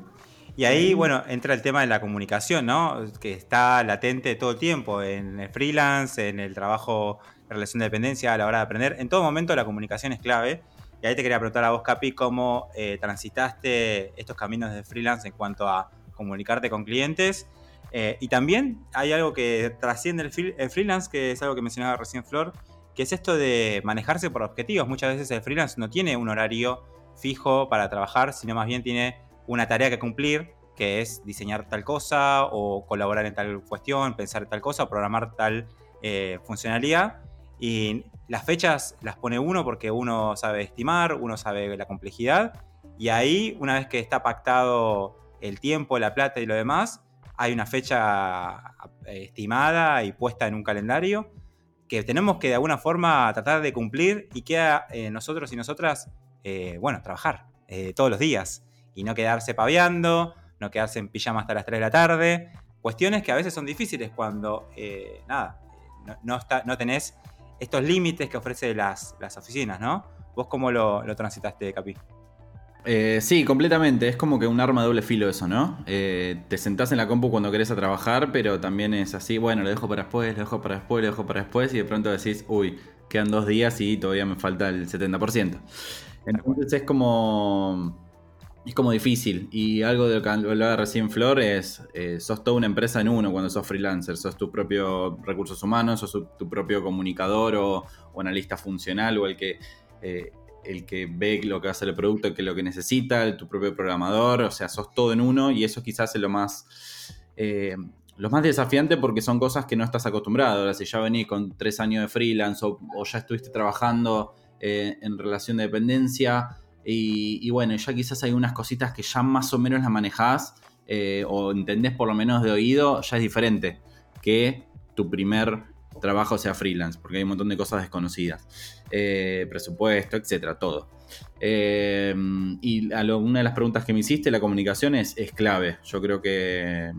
Y ahí, bueno, entra el tema de la comunicación, ¿no? Que está latente todo el tiempo en el freelance, en el trabajo en relación de dependencia, a la hora de aprender. En todo momento la comunicación es clave. Y ahí te quería preguntar a vos, Capi, cómo eh, transitaste estos caminos de freelance en cuanto a comunicarte con clientes. Eh, y también hay algo que trasciende el, el, freelance, que es algo que mencionaba recién Flor, que es esto de manejarse por objetivos. Muchas veces el freelance no tiene un horario fijo para trabajar, sino más bien tiene una tarea que cumplir, que es diseñar tal cosa o colaborar en tal cuestión, pensar tal cosa, programar tal eh, funcionalidad. Y las fechas las pone uno porque uno sabe estimar, uno sabe la complejidad. Y ahí, una vez que está pactado el tiempo, la plata y lo demás, hay una fecha eh, estimada y puesta en un calendario que tenemos que de alguna forma tratar de cumplir y queda eh, nosotros y nosotras eh, bueno, trabajar eh, todos los días y no quedarse paviando, no quedarse en pijama hasta las 3 de la tarde. Cuestiones que a veces son difíciles cuando, eh, nada, no, no tenés estos límites que ofrecen las, las oficinas, ¿no? ¿Vos cómo lo, transitaste, Capi? sí, completamente. Es como que un arma de doble filo eso, ¿no? te sentás en la compu cuando querés trabajar, pero también es así, bueno, lo dejo para después, lo dejo para después, lo dejo para después, y de pronto decís, uy, quedan dos días y todavía me falta el 70%. Entonces es como. Es como difícil. Y algo de lo que hablaba recién Flor es. Eh, sos toda una empresa en uno cuando sos freelancer. Sos tu propio recursos humanos, sos tu propio comunicador o, analista funcional o el que. Eh, el que ve lo que hace el producto, que lo que necesita, tu propio programador, o sea, sos todo en uno y eso quizás es lo más, eh, lo más desafiante porque son cosas que no estás acostumbrado. Ahora, si ya venís con tres años de freelance o, o ya estuviste trabajando eh, en relación de dependencia. Y, bueno, ya quizás hay unas cositas que ya más o menos las manejás eh, o entendés por lo menos de oído, ya es diferente que tu primer trabajo sea freelance, porque hay un montón de cosas desconocidas. Eh, presupuesto, etcétera, todo. y a una de las preguntas que me hiciste, la comunicación es, es clave. Yo creo que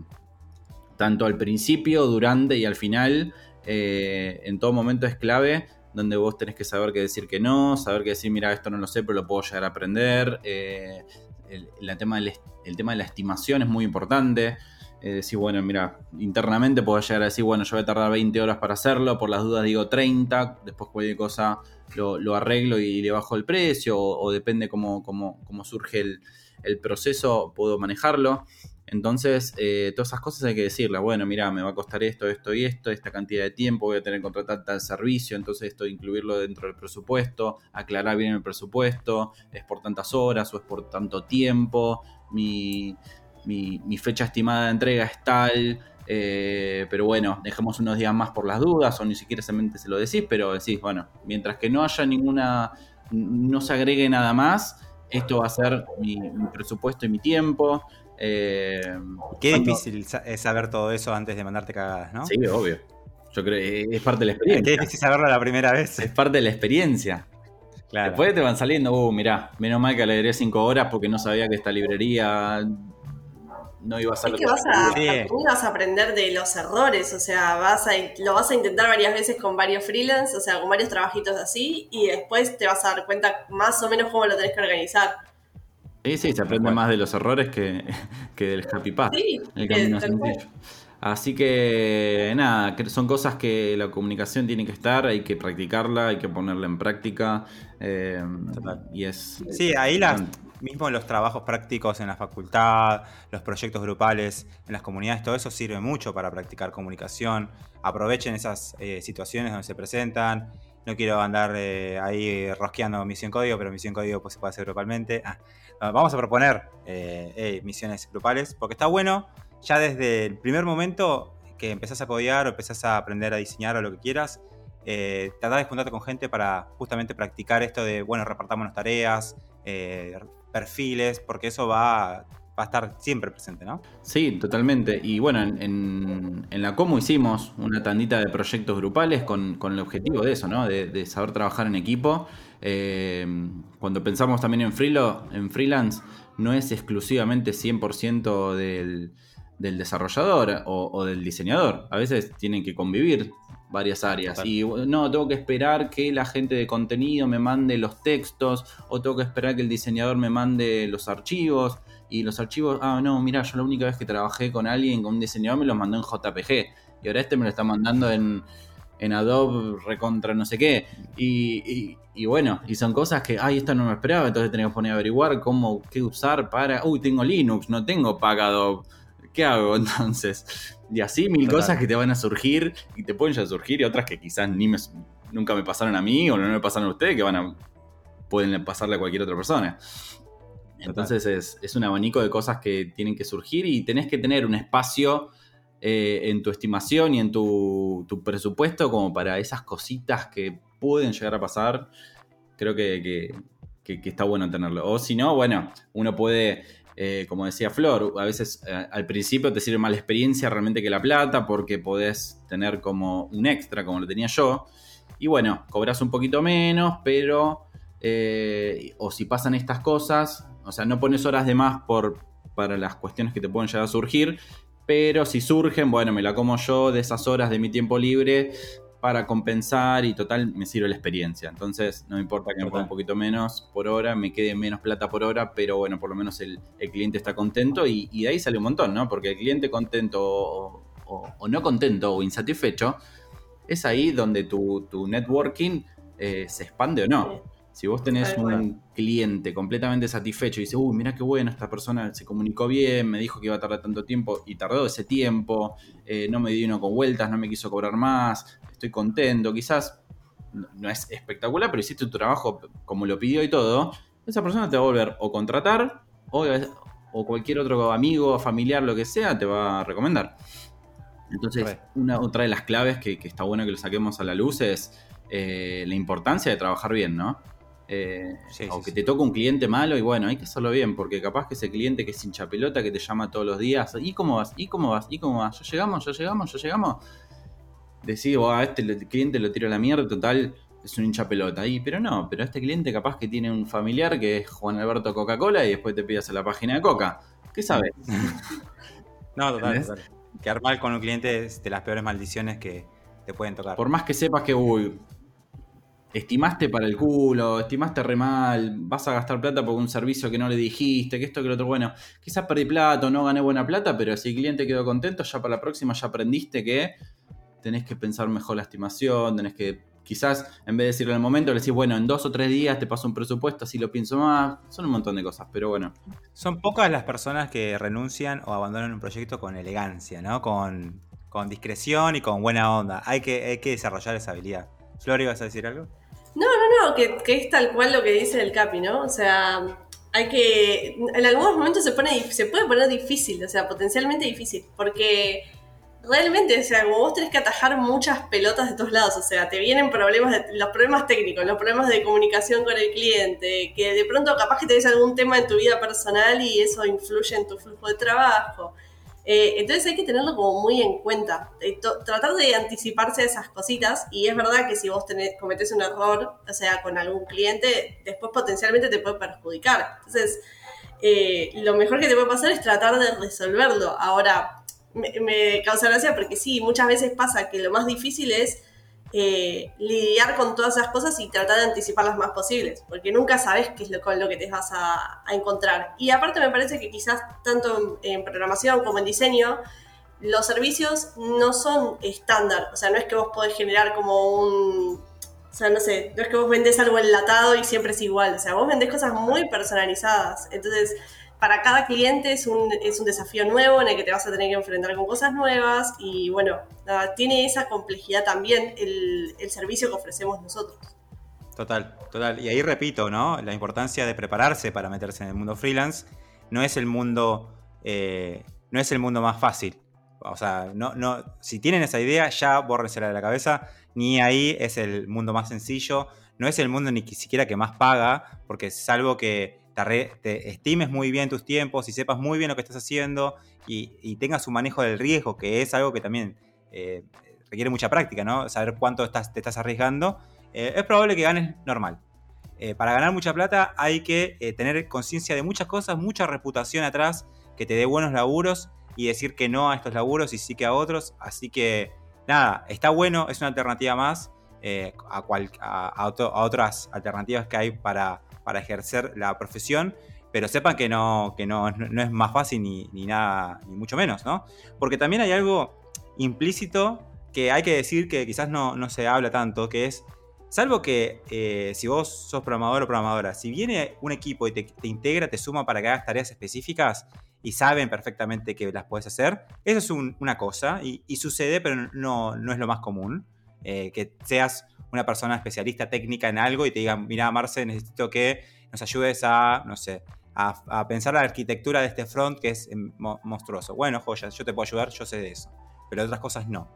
tanto al principio, durante y al final en todo momento es clave, donde vos tenés que saber qué decir que no, saber qué decir, mira, esto no lo sé, pero lo puedo llegar a aprender. Eh, el, tema del, el tema de la estimación es muy importante. Eh, decir, bueno, mira, internamente puedo llegar a decir, bueno, yo voy a tardar 20 horas para hacerlo, por las dudas digo 30, después cualquier cosa lo, arreglo y le bajo el precio, o, depende cómo, cómo, cómo surge el, el, proceso, puedo manejarlo. Entonces, eh, todas esas cosas hay que decirlas. Bueno, mira, me va a costar esto, esto y esto, esta cantidad de tiempo, voy a tener que contratar tal servicio, entonces esto incluirlo dentro del presupuesto, aclarar bien el presupuesto, es por tantas horas o es por tanto tiempo, mi, mi, fecha estimada de entrega es tal, eh, pero bueno, dejemos unos días más por las dudas, o ni siquiera se lo decís, pero decís, bueno, mientras que no haya ninguna, no se agregue nada más, esto va a ser mi, presupuesto y mi tiempo. Eh, Qué difícil es saber todo eso antes de mandarte cagadas, ¿no? Sí, obvio. Yo creo que es parte de la experiencia. Qué difícil saberlo la primera vez. Es parte de la experiencia. Claro. Después te van saliendo, uh, mirá, menos mal que le 5 horas porque no sabía que esta librería no iba a ser es que vas a, vas a aprender de los errores, o sea, vas a, lo vas a intentar varias veces con varios freelance, o sea, con varios trabajitos así, y después te vas a dar cuenta más o menos cómo lo tenés que organizar. Sí, sí, se aprende más de los errores que, que del happy path. Sí, el camino sencillo. Así que nada, son cosas que la comunicación tiene que estar, hay que practicarla, hay que ponerla en práctica. Eh, y es. Sí, ahí la, mismo los trabajos prácticos en la facultad, los proyectos grupales en las comunidades, todo eso sirve mucho para practicar comunicación. Aprovechen esas eh, situaciones donde se presentan. No quiero andar eh, ahí rosqueando misión código, pero misión código pues, se puede hacer grupalmente. Ah, vamos a proponer eh, misiones grupales porque está bueno ya desde el primer momento que empezás a codear o empezás a aprender a diseñar o lo que quieras, eh, tratar de juntarte con gente para justamente practicar esto de, bueno, repartamos tareas, perfiles, porque eso va, a estar siempre presente, ¿no? Sí, totalmente. Y bueno, en, la Como hicimos una tandita de proyectos grupales con, el objetivo de eso, ¿no? De, saber trabajar en equipo. Eh, cuando pensamos también en, en freelance, no es exclusivamente 100% del, del desarrollador o, del diseñador. A veces tienen que convivir varias áreas. Y no, tengo que esperar que la gente de contenido me mande los textos, o tengo que esperar que el diseñador me mande los archivos. Y los archivos, ah, no, mira, yo la única vez que trabajé con alguien, con un diseñador, me los mandó en JPG. Y ahora este me lo está mandando en, en Adobe recontra no sé qué. Y, y, bueno, y son cosas que, ay, esta no me esperaba, entonces tenía que poner a averiguar cómo, qué usar para, uy, tengo Linux, no tengo pack Adobe. ¿Qué hago entonces? Y así mil cosas que te van a surgir y te pueden ya surgir y otras que quizás ni me, nunca me pasaron a mí o no me pasaron a ustedes que van a pueden pasarle a cualquier otra persona. Entonces es, un abanico de cosas que tienen que surgir y tenés que tener un espacio eh, en tu estimación y en tu, presupuesto como para esas cositas que pueden llegar a pasar. Creo que está bueno tenerlo. O si no, bueno, uno puede eh, como decía Flor, a veces eh, al principio te sirve más la experiencia realmente que la plata porque podés tener como un extra, como lo tenía yo. Y bueno, cobras un poquito menos, pero... O si pasan estas cosas, o sea, no pones horas de más por, para las cuestiones que te pueden llegar a surgir, pero si surgen, bueno, me la como yo de esas horas de mi tiempo libre, para compensar y total me sirve la experiencia. Entonces no me importa que me ponga un poquito menos por hora, me quede menos plata por hora, pero bueno, por lo menos el, cliente está contento y, de ahí sale un montón, ¿no? Porque el cliente contento o, no contento o insatisfecho, es ahí donde tu, networking eh, se expande o no. Si vos tenés un cliente completamente satisfecho y dices, uy, mira qué bueno, esta persona se comunicó bien, me dijo que iba a tardar tanto tiempo y tardó ese tiempo, eh, no me dio uno con vueltas, no me quiso cobrar más, estoy contento, quizás no es espectacular, pero hiciste tu trabajo como lo pidió y todo, esa persona te va a volver o contratar o, o cualquier otro amigo, familiar, lo que sea, te va a recomendar. Entonces, una, otra de las claves que, está bueno que lo saquemos a la luz es eh, la importancia de trabajar bien, ¿no? Eh, o que te toca un cliente malo y bueno, hay que hacerlo bien, porque capaz que ese cliente que es hincha pelota, que te llama todos los días, ¿y cómo vas? ¿Y cómo vas? ¿Y cómo vas? ¿Ya llegamos? ¿Ya llegamos? ¿Ya llegamos? decir, oh, a este cliente lo tiro a la mierda, total, es un hincha pelota. Y, pero no, pero este cliente capaz que tiene un familiar que es Juan Alberto Coca-Cola y después te pidas a la página de Coca. ¿Qué sabes? no, total, total. Que armar con un cliente es de las peores maldiciones que te pueden tocar. Por más que sepas que, uy, estimaste para el culo, estimaste re mal, vas a gastar plata por un servicio que no le dijiste, que esto, que lo otro, bueno, quizás perdí plata no gané buena plata, pero si el cliente quedó contento, ya para la próxima ya aprendiste que tenés que pensar mejor la estimación, tenés que quizás en vez de decirlo en el momento, le decís, bueno, en dos o tres días te paso un presupuesto, así lo pienso más, son un montón de cosas, pero bueno. Son pocas las personas que renuncian o abandonan un proyecto con elegancia, ¿no? Con, con discreción y con buena onda. Hay que, hay que desarrollar esa habilidad. Flor, ¿ibas a decir algo? No, no, no, que, es tal cual lo que dice el Capi, ¿no? O sea, hay que. En algunos momentos se, pone, se puede poner difícil, o sea, potencialmente difícil, porque realmente, o sea, como vos tenés que atajar muchas pelotas de todos lados, o sea, te vienen problemas, de, los problemas técnicos, los problemas de comunicación con el cliente, que de pronto capaz que tenés algún tema en tu vida personal y eso influye en tu flujo de trabajo. Eh, entonces hay que tenerlo como muy en cuenta, eh, tratar de anticiparse a esas cositas y es verdad que si vos tenés, cometés un error, o sea, con algún cliente, después potencialmente te puede perjudicar. Entonces, eh, lo mejor que te puede pasar es tratar de resolverlo. Ahora, me, me causa gracia porque sí, muchas veces pasa que lo más difícil es eh, lidiar con todas esas cosas y tratar de anticipar las más posibles, porque nunca sabes qué es lo, con lo que te vas a, encontrar. Y aparte me parece que quizás tanto en, programación como en diseño, los servicios no son estándar, o sea, no es que vos podés generar como un... O sea, no sé, no es que vos vendés algo enlatado y siempre es igual, o sea, vos vendés cosas muy personalizadas. Entonces, para cada cliente es un, es un desafío nuevo en el que te vas a tener que enfrentar con cosas nuevas y bueno, tiene esa complejidad también el, servicio que ofrecemos nosotros. Total, total. Y ahí repito, ¿no? La importancia de prepararse para meterse en el mundo freelance no es el mundo, eh, no es el mundo más fácil. O sea, no, no, si tienen esa idea, ya bórrensela de la cabeza. Ni ahí es el mundo más sencillo. No es el mundo ni siquiera que más paga, porque salvo que te, estimes muy bien tus tiempos y sepas muy bien lo que estás haciendo y, tengas un manejo del riesgo, que es algo que también eh, requiere mucha práctica, ¿no? Saber cuánto estás, te estás arriesgando, eh, es probable que ganes normal. Eh, para ganar mucha plata hay que tener conciencia de muchas cosas, mucha reputación atrás, que te dé buenos laburos y decir que no a estos laburos y sí que a otros. Así que, nada, está bueno, es una alternativa más a otras alternativas que hay para para ejercer la profesión, pero sepan que no, que no, no es más fácil ni, nada, ni mucho menos, ¿no? Porque también hay algo implícito que hay que decir que quizás no, no se habla tanto, que es, salvo que eh, si vos sos programador o programadora, si viene un equipo y te, integra, te suma para que hagas tareas específicas y saben perfectamente que las puedes hacer, eso es una cosa y, sucede, pero no, no es lo más común. Eh, que seas una persona especialista técnica en algo y te digan, mira, Marce, necesito que nos ayudes a, no sé, a, pensar la arquitectura de este front que es em, monstruoso. Bueno, joyas, yo te puedo ayudar, yo sé de eso, pero otras cosas no.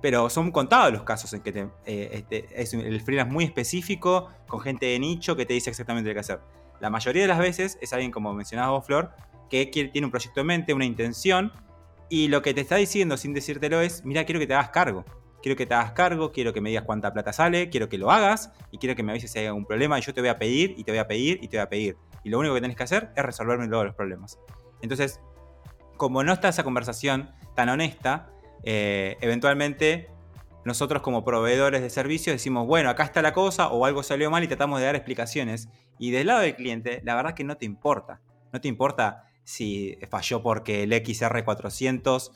Pero son contados los casos en que te, eh, este, es el muy específico, con gente de nicho que te dice exactamente lo que hacer. La mayoría de las veces es alguien, como mencionabas vos, Flor, que tiene un proyecto en mente, una intención, y lo que te está diciendo sin decírtelo es, mira, quiero que te hagas cargo quiero que te hagas cargo, quiero que me digas cuánta plata sale, quiero que lo hagas y quiero que me avises si hay algún problema y yo te voy a pedir y te voy a pedir y te voy a pedir. Y lo único que tenés que hacer es resolverme todos los problemas. Entonces, como no está esa conversación tan honesta, eh, eventualmente nosotros como proveedores de servicios decimos, bueno, acá está la cosa o algo salió mal y tratamos de dar explicaciones. Y del lado del cliente, la verdad que no te importa. No te importa si falló porque el XR400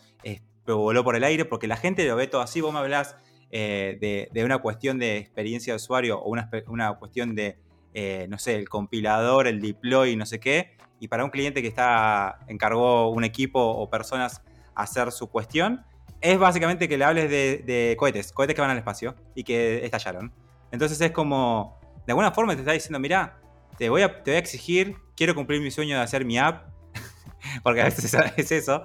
voló por el aire, porque la gente lo ve todo así. Vos me hablas eh, de, una cuestión de experiencia de usuario o una, una cuestión de, eh, no sé, el compilador, el deploy, no sé qué. Y para un cliente que está encargó un equipo o personas a hacer su cuestión, es básicamente que le hables de, cohetes, cohetes que van al espacio y que estallaron. Entonces es como, de alguna forma te está diciendo, mira, te te voy a exigir, quiero cumplir mi sueño de hacer mi app, porque a veces es eso,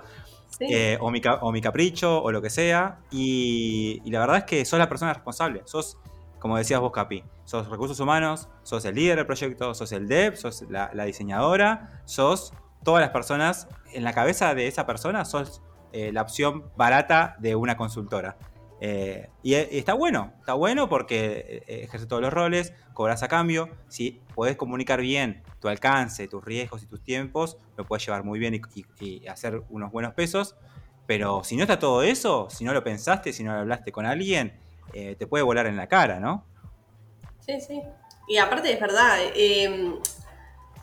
eh, o, mi, capricho, o lo que sea. Y, la verdad es que sos la persona responsable. Sos, como decías vos, Capi, sos recursos humanos, sos el líder del proyecto, sos el dev, sos la, diseñadora, sos todas las personas. En la cabeza de esa persona sos eh, la opción barata de una consultora. Eh, y, está bueno, está bueno porque ejerce todos los roles, cobras a cambio. Si podés comunicar bien tu alcance, tus riesgos y tus tiempos, lo puedes llevar muy bien y, hacer unos buenos pesos. Pero si no está todo eso, si no lo pensaste, si no lo hablaste con alguien, eh, te puede volar en la cara, ¿no? Sí, sí. Y aparte es verdad, eh,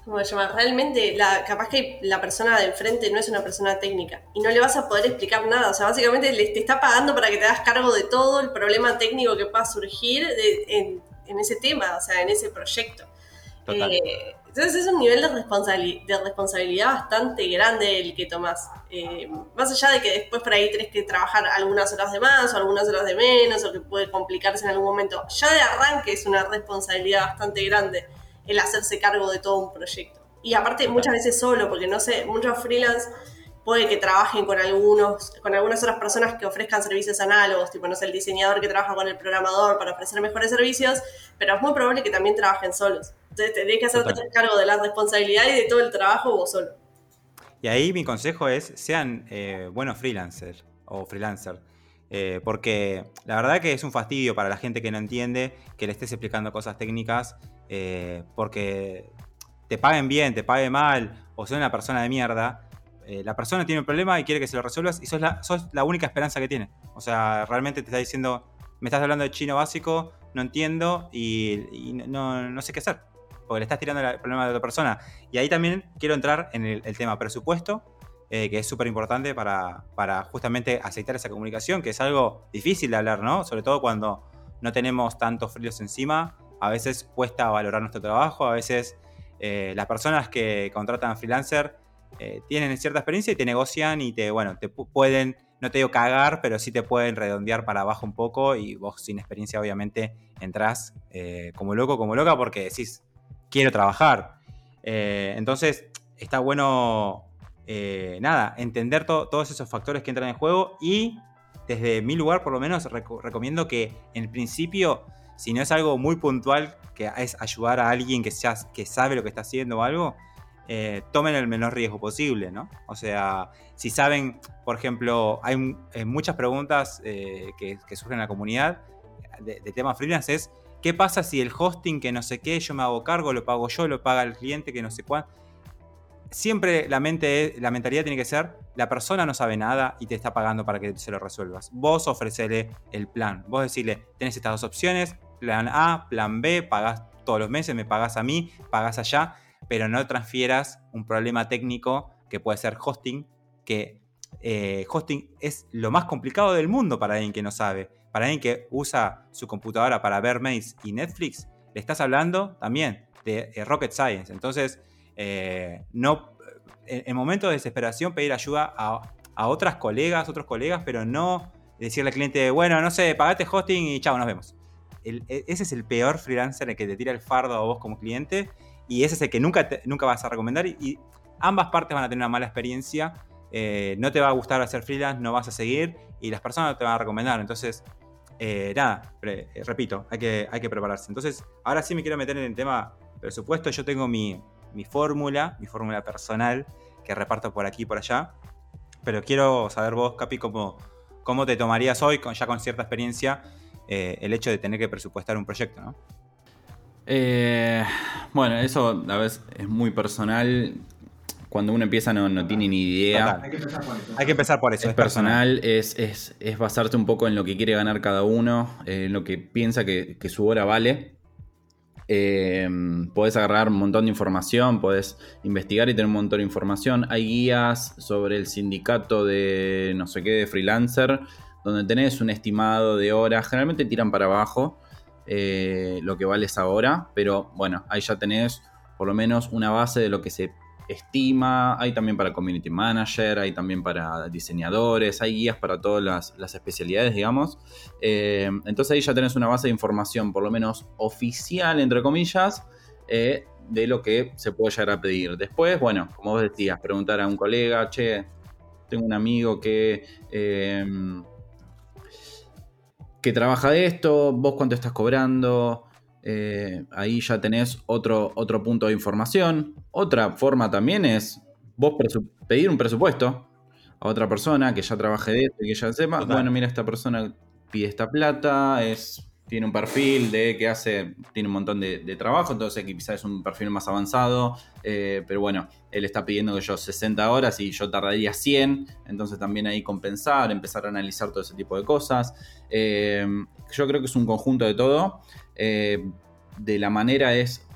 ¿cómo se llama? Realmente, la, capaz que la persona de enfrente no es una persona técnica y no le vas a poder explicar nada. O sea, básicamente le, te está pagando para que te hagas cargo de todo el problema técnico que pueda surgir de- en, en ese tema, o sea, en ese proyecto. Total. Eh, entonces es un nivel de, responsabili- de responsabilidad bastante grande el que tomás. Eh, más allá de que después por ahí tenés que trabajar algunas horas de más o algunas horas de menos o que puede complicarse en algún momento. Ya de arranque es una responsabilidad bastante grande el hacerse cargo de todo un proyecto. Y aparte muchas veces solo, porque no sé, muchos freelance puede que trabajen con algunos, con algunas otras personas que ofrezcan servicios análogos, tipo, no sé, el diseñador que trabaja con el programador para ofrecer mejores servicios, pero es muy probable que también trabajen solos. Entonces tenés que hacerte Total. cargo de la responsabilidad y de todo el trabajo vos solo. Y ahí mi consejo es, sean eh, buenos freelancers o freelancer. Eh, porque la verdad que es un fastidio para la gente que no entiende que le estés explicando cosas técnicas eh, porque te paguen bien, te paguen mal o son una persona de mierda. eh, la persona tiene un problema y quiere que se lo resuelvas y sos la, única esperanza que tiene. O sea, realmente te está diciendo, me estás hablando de chino básico, no entiendo y, no sé qué hacer. Porque le estás tirando el problema de otra persona. Y ahí también quiero entrar en el, el tema presupuesto, eh, que es súper importante para, para justamente aceitar esa comunicación, que es algo difícil de hablar, ¿no? Sobre todo cuando no tenemos tantos fríos encima, a veces cuesta valorar nuestro trabajo, a veces eh, las personas que contratan freelancer eh, tienen cierta experiencia y te negocian y te, bueno, te pu- pueden, no te digo cagar, pero sí te pueden redondear para abajo un poco y vos sin experiencia obviamente entrás eh, como loco, como loca porque decís, quiero trabajar. Entonces, está bueno, nada, entender to- todos esos factores que entran en juego y desde mi lugar, por lo menos, reco- recomiendo que en principio, si no es algo muy puntual, que es ayudar a alguien que, ya, que sabe lo que está haciendo o algo, eh, tomen el menor riesgo posible, ¿no? O sea, si saben, por ejemplo, hay eh, muchas preguntas eh, que, que surgen en la comunidad de, de tema freelance, es ¿Qué pasa si el hosting que no sé qué, yo me hago cargo, lo pago yo, lo paga el cliente que no sé cuánto? Siempre la, mente, la mentalidad tiene que ser, la persona no sabe nada y te está pagando para que se lo resuelvas. Vos ofrecele el plan. Vos decirle, tenés estas dos opciones, plan A, plan B, pagás todos los meses, me pagás a mí, pagás allá, pero no transfieras un problema técnico que puede ser hosting, que eh, hosting es lo más complicado del mundo para alguien que no sabe. Para alguien que usa su computadora para ver mails y Netflix, le estás hablando también de eh, rocket science. Entonces, eh, no, en, en momentos de desesperación pedir ayuda a, a otras colegas, otros colegas, pero no decirle al cliente, bueno, no sé, pagate hosting y chao, nos vemos. E- ese es el peor freelancer el que te tira el fardo a vos como cliente y ese es el que nunca, nunca vas a recomendar y, ambas partes van a tener una mala experiencia. eh, no te va a gustar hacer freelance, no vas a seguir y las personas no te van a recomendar. Entonces, eh, nada, eh, repito, hay que, hay que prepararse. Entonces, ahora sí me quiero meter en el tema presupuesto. Yo tengo mi, mi fórmula, mi fórmula personal, que reparto por aquí y por allá. Pero quiero saber vos, Capi, cómo, cómo te tomarías hoy, con, ya con cierta experiencia, eh, el hecho de tener que presupuestar un proyecto, ¿no? Eh, bueno, eso a veces es muy personal. Cuando uno empieza no, no tiene ni idea. Hay que empezar por eso. Es personal, es, es, es basarte un poco en lo que quiere ganar cada uno, eh, en lo que piensa que, que su hora vale. Eh, podés agarrar un montón de información, podés investigar y tener un montón de información. Hay guías sobre el sindicato de no sé qué, de freelancer, donde tenés un estimado de horas. Generalmente tiran para abajo eh, lo que vale esa hora, pero bueno, ahí ya tenés por lo menos una base de lo que se estima, hay también para community manager, hay también para diseñadores, hay guías para todas las, las especialidades, digamos. Eh, entonces ahí ya tenés una base de información, por lo menos oficial, entre comillas, eh, de lo que se puede llegar a pedir. Después, bueno, como vos decías, preguntar a un colega, che, tengo un amigo que... que trabaja de esto, vos cuánto estás cobrando, eh, ahí ya tenés otro, otro punto de información. Otra forma también es vos pedir un presupuesto a otra persona que ya trabaje de esto y que ya sepa, Total. bueno, mira, esta persona pide esta plata, es tiene un perfil de que hace, tiene un montón de, trabajo, entonces quizás es un perfil más avanzado, eh, pero bueno, él está pidiendo que yo 60 horas y yo tardaría 100, entonces también ahí compensar, empezar a analizar todo ese tipo de cosas. Eh, yo creo que es un conjunto de todo. Eh, de la manera es,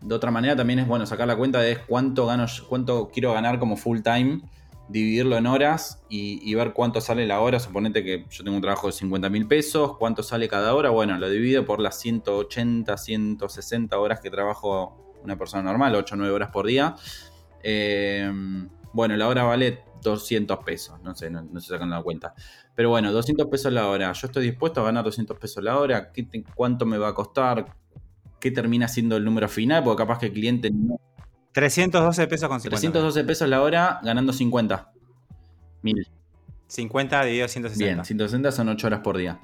de otra manera también es bueno sacar la cuenta de cuánto gano, cuánto quiero ganar como full time dividirlo en horas y, ver cuánto sale la hora. Suponete que yo tengo un trabajo de 50 mil pesos, cuánto sale cada hora. Bueno, lo divido por las 180, 160 horas que trabajo una persona normal, 8 o 9 horas por día. Eh, bueno, la hora vale 200 pesos, no sé, no, se sacan la cuenta. Pero bueno, 200 pesos la hora. Yo estoy dispuesto a ganar 200 pesos la hora. ¿Cuánto me va a costar? ¿Qué termina siendo el número final? Porque capaz que el cliente no 312 pesos con 50. 312 pesos la hora ganando 50. Mil. 50 dividido 160. Bien, 160 son 8 horas por día.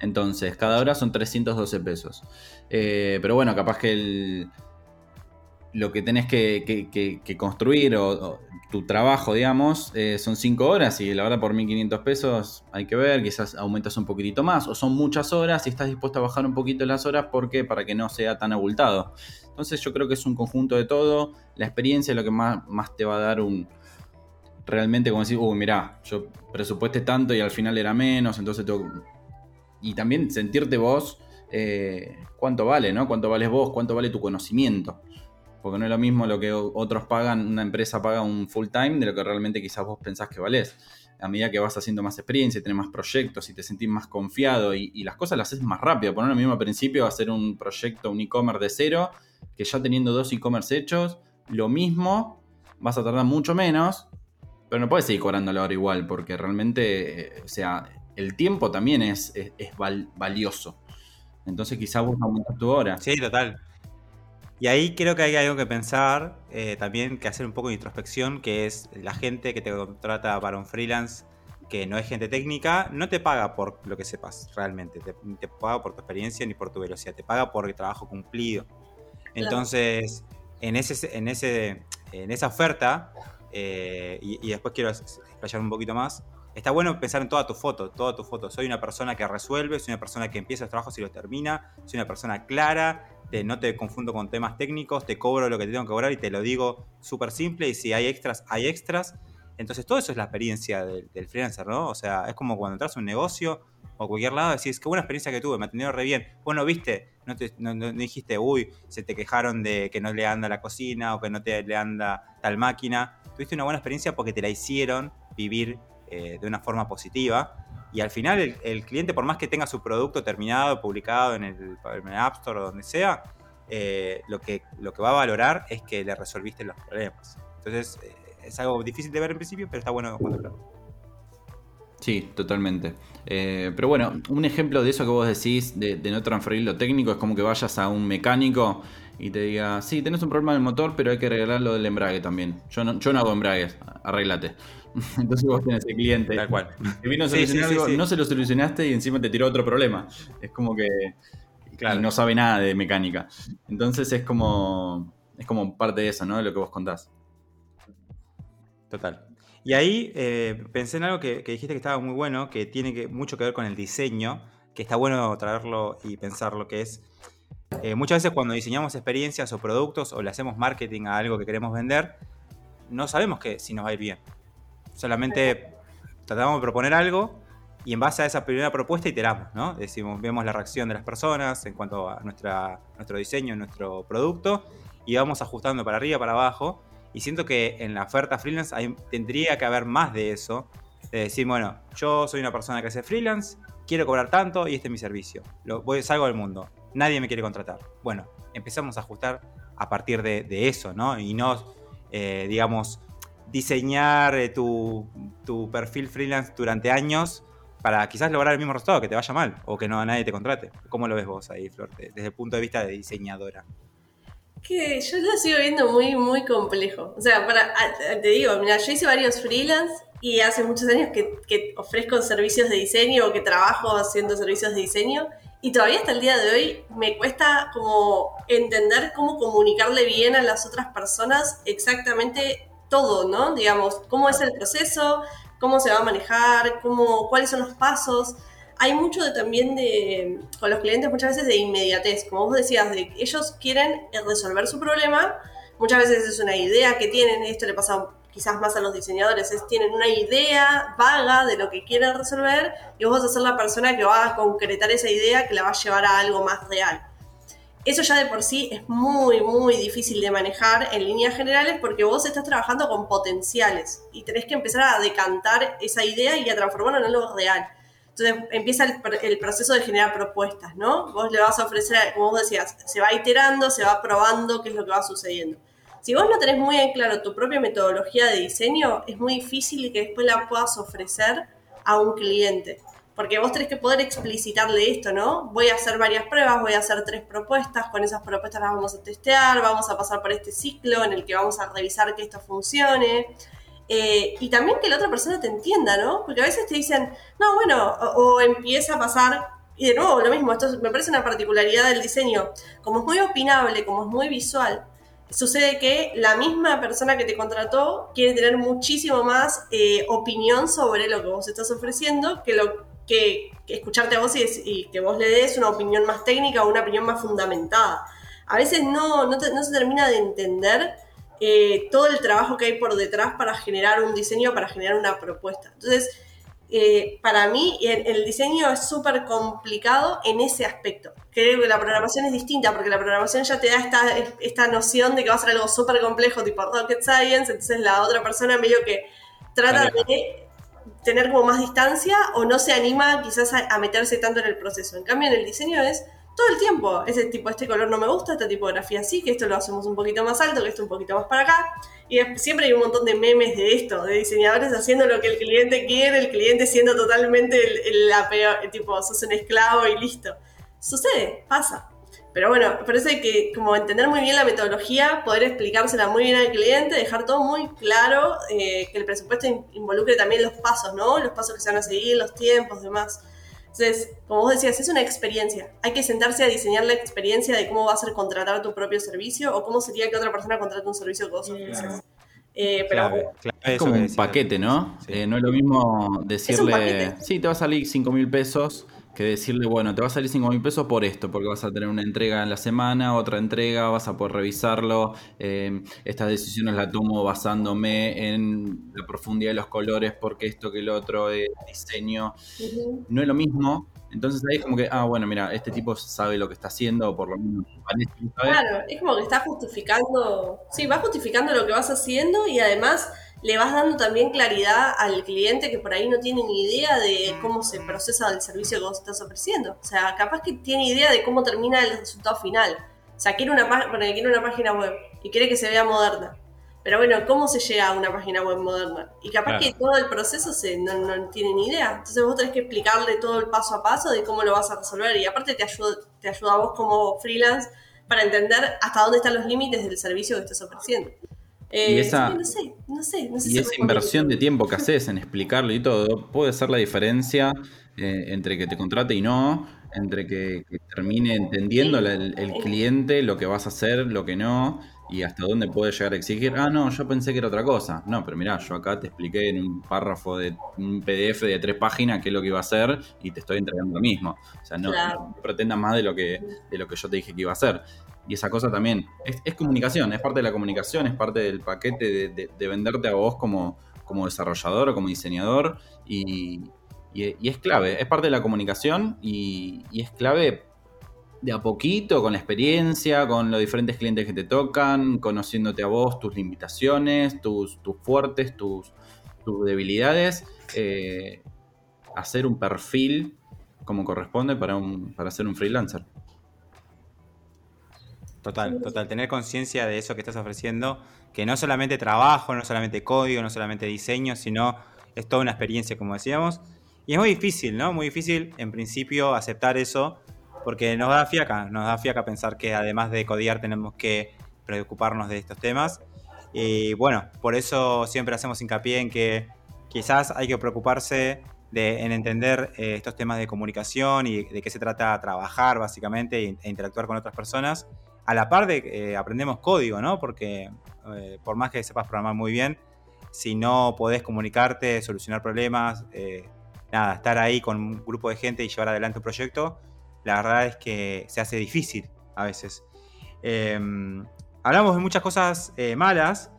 Entonces, cada hora son 312 pesos. Eh, pero bueno, capaz que el, lo que tenés que, construir o, tu trabajo, digamos, eh, son 5 horas y la verdad por 1500 pesos hay que ver, quizás aumentas un poquitito más o son muchas horas y estás dispuesto a bajar un poquito las horas porque para que no sea tan abultado. Entonces yo creo que es un conjunto de todo, la experiencia es lo que más, te va a dar un... Realmente como decir, uy, mirá, yo presupuesté tanto y al final era menos, entonces tengo... Y también sentirte vos, eh, cuánto vale, ¿no? Cuánto vales vos, cuánto vale tu conocimiento. Porque no es lo mismo lo que otros pagan, una empresa paga un full time de lo que realmente quizás vos pensás que valés. A medida que vas haciendo más experiencia, tenés más proyectos y te sentís más confiado y, las cosas las haces más rápido. Poner lo mismo al principio, hacer un proyecto, un e-commerce de cero, que ya teniendo dos e-commerce hechos, lo mismo, vas a tardar mucho menos, pero no puedes seguir cobrando la hora igual, porque realmente, eh, o sea, el tiempo también es, es, valioso. Entonces quizás vos aumentas tu hora. Sí, total. Y ahí creo que hay algo que pensar, eh, también que hacer un poco de introspección, que es la gente que te contrata para un freelance que no es gente técnica, no te paga por lo que sepas realmente, te, te paga por tu experiencia ni por tu velocidad, te paga por el trabajo cumplido. Entonces, en, ese, en, ese, en esa oferta, eh, y, después quiero explayar un poquito más, está bueno pensar en toda tu foto, toda tu foto. Soy una persona que resuelve, soy una persona que empieza los trabajos y los termina, soy una persona clara, no te confundo con temas técnicos, te cobro lo que te tengo que cobrar y te lo digo súper simple y si hay extras, hay extras. Entonces todo eso es la experiencia del, freelancer, ¿no? O sea, es como cuando entras a un negocio o cualquier lado, decís, qué buena experiencia que tuve, me atendió re bien. Bueno, viste, no, te, dijiste, uy, se te quejaron de que no le anda la cocina o que no te le anda tal máquina. Tuviste una buena experiencia porque te la hicieron vivir eh, de una forma positiva. Y al final el, cliente, por más que tenga su producto terminado, publicado en el, App Store o donde sea, eh, lo, que, lo que va a valorar es que le resolviste los problemas. Entonces eh, es algo difícil de ver en principio, pero está bueno cuando Sí, totalmente. Pero bueno, un ejemplo de eso que vos decís, de, no transferir lo técnico, es como que vayas a un mecánico y te diga, sí, tenés un problema del motor, pero hay que arreglar lo del embrague también. Yo no, yo no hago embragues, arréglate. Entonces vos tenés el cliente. Tal cual. vino a solucionar algo, no se lo solucionaste y encima te tiró otro problema. Es como que claro. no sabe nada de mecánica. Entonces es como, es como parte de eso, ¿no? De lo que vos contás. Total. Y ahí eh, pensé en algo que, dijiste que estaba muy bueno, que tiene que, mucho que ver con el diseño, que está bueno traerlo y pensar lo que es. Eh, muchas veces cuando diseñamos experiencias o productos o le hacemos marketing a algo que queremos vender, no sabemos que si nos va a ir bien. Solamente tratamos de proponer algo y en base a esa primera propuesta iteramos, ¿no? Decimos, vemos la reacción de las personas en cuanto a nuestra, nuestro diseño, nuestro producto y vamos ajustando para arriba, para abajo. Y siento que en la oferta freelance tendría que haber más de eso. De decir, bueno, yo soy una persona que hace freelance, quiero cobrar tanto y este es mi servicio. Lo, voy, salgo del mundo, nadie me quiere contratar. Bueno, empezamos a ajustar a partir de, eso, ¿no? Y no, eh, digamos, diseñar eh, tu, perfil freelance durante años para quizás lograr el mismo resultado, que te vaya mal o que no nadie te contrate. ¿Cómo lo ves vos ahí, Flor, desde el punto de vista de diseñadora? Que yo lo sigo viendo muy, muy complejo. O sea, para, te digo, mira, yo hice varios freelance y hace muchos años que, que ofrezco servicios de diseño o que trabajo haciendo servicios de diseño y todavía hasta el día de hoy me cuesta como entender cómo comunicarle bien a las otras personas exactamente todo, ¿no? Digamos, cómo es el proceso, cómo se va a manejar, cómo, cuáles son los pasos. hay mucho de, también de, con los clientes muchas veces de inmediatez, como vos decías, de ellos quieren resolver su problema, muchas veces es una idea que tienen, esto le pasa quizás más a los diseñadores, es tienen una idea vaga de lo que quieren resolver y vos vas a ser la persona que va a concretar esa idea que la va a llevar a algo más real. Eso ya de por sí es muy, muy difícil de manejar en líneas generales porque vos estás trabajando con potenciales y tenés que empezar a decantar esa idea y a transformarla en algo real. Entonces empieza el, proceso de generar propuestas, ¿no? Vos le vas a ofrecer, como vos decías, se va iterando, se va probando qué es lo que va sucediendo. Si vos no tenés muy en claro tu propia metodología de diseño, es muy difícil que después la puedas ofrecer a un cliente. Porque vos tenés que poder explicitarle esto, ¿no? Voy a hacer varias pruebas, voy a hacer tres propuestas, con esas propuestas las vamos a testear, vamos a pasar por este ciclo en el que vamos a revisar que esto funcione. Eh, y también que la otra persona te entienda, ¿no? Porque a veces te dicen, no, bueno, o, empieza a pasar, y de nuevo, lo mismo, esto me parece una particularidad del diseño, como es muy opinable, como es muy visual, sucede que la misma persona que te contrató quiere tener muchísimo más eh, opinión sobre lo que vos estás ofreciendo que lo que, escucharte a vos y, que vos le des una opinión más técnica o una opinión más fundamentada. A veces no, no, se termina de entender eh, todo el trabajo que hay por detrás para generar un diseño, para generar una propuesta. Entonces, eh, para mí el, diseño es súper complicado en ese aspecto. Creo que la programación es distinta porque la programación ya te da esta, esta noción de que va a ser algo súper complejo, tipo rocket science, entonces la otra persona medio que trata de tener como más distancia o no se anima quizás a, meterse tanto en el proceso. En cambio, en el diseño es todo el tiempo. Ese tipo, este color no me gusta, esta tipografía sí, que esto lo hacemos un poquito más alto, que esto un poquito más para acá. Y siempre hay un montón de memes de esto, de diseñadores haciendo lo que el cliente quiere, el cliente siendo totalmente el, la peor, tipo, sos un esclavo y listo. Sucede, pasa. Pero bueno, parece que como entender muy bien la metodología, poder explicársela muy bien al cliente, dejar todo muy claro, eh, que el presupuesto involucre también los pasos, ¿no? Los pasos que se van a seguir, los tiempos, demás. Entonces, como vos decías, es una experiencia. Hay que sentarse a diseñar la experiencia de cómo va a ser contratar tu propio servicio o cómo sería que otra persona contrate un servicio que vos. Eh, pero es como un paquete, ¿no? Eh, no es lo mismo decirle, sí, te va a salir 5 mil pesos que decirle, bueno, te va a salir 5 mil pesos por esto, porque vas a tener una entrega en la semana, otra entrega, vas a poder revisarlo. Eh, estas decisiones las tomo basándome en la profundidad de los colores, porque esto que el otro, de diseño. No es lo mismo. Entonces ahí es como que, ah, bueno, mira, este tipo sabe lo que está haciendo, o por lo menos parece Claro, es como que está justificando, sí, va justificando lo que vas haciendo y además le vas dando también claridad al cliente que por ahí no tiene ni idea de cómo se procesa el servicio que vos estás ofreciendo. O sea, capaz que tiene idea de cómo termina el resultado final. O sea, quiere una, quiere una página web y quiere que se vea moderna. Pero bueno, ¿cómo se llega a una página web moderna? Y capaz que todo el proceso se, no, no, tiene ni idea. Entonces vos tenés que explicarle todo el paso a paso de cómo lo vas a resolver. Y aparte te ayuda, te ayuda a vos como freelance para entender hasta dónde están los límites del servicio que estás ofreciendo. Eh, y esa, y esa inversión de tiempo que haces en explicarlo y todo puede ser la diferencia eh, entre que te contrate y no, entre que, termine entendiendo el, cliente lo que vas a hacer, lo que no, y hasta dónde puede llegar a exigir. Ah, no, yo pensé que era otra cosa. No, pero mirá, yo acá te expliqué en un párrafo de un PDF de tres páginas qué es lo que iba a hacer y te estoy entregando lo mismo. O sea, no, no pretendas más de lo, que, de lo que yo te dije que iba a hacer. Y esa cosa también es, comunicación, es parte de la comunicación, es parte del paquete de, venderte a vos como, como desarrollador o como diseñador. Y, es clave, es parte de la comunicación y, es clave de a poquito, con la experiencia, con los diferentes clientes que te tocan, conociéndote a vos, tus limitaciones, tus, tus fuertes, tus, tus debilidades, eh, hacer un perfil como corresponde para, un, para ser un freelancer. Total, total. Tener conciencia de eso que estás ofreciendo, que no solamente trabajo, no solamente código, no solamente diseño, sino es toda una experiencia, como decíamos. Y es muy difícil, ¿no? Muy difícil, en principio, aceptar eso, porque nos da fiaca, nos da fiaca pensar que además de codiar tenemos que preocuparnos de estos temas. Y bueno, por eso siempre hacemos hincapié en que quizás hay que preocuparse de, en entender eh, estos temas de comunicación y de qué se trata trabajar básicamente e interactuar con otras personas a la par de eh, aprendemos código, ¿no? Porque eh, por más que sepas programar muy bien, si no podés comunicarte, solucionar problemas, eh, nada, estar ahí con un grupo de gente y llevar adelante un proyecto, la verdad es que se hace difícil a veces. Em, hablamos de muchas cosas eh, malas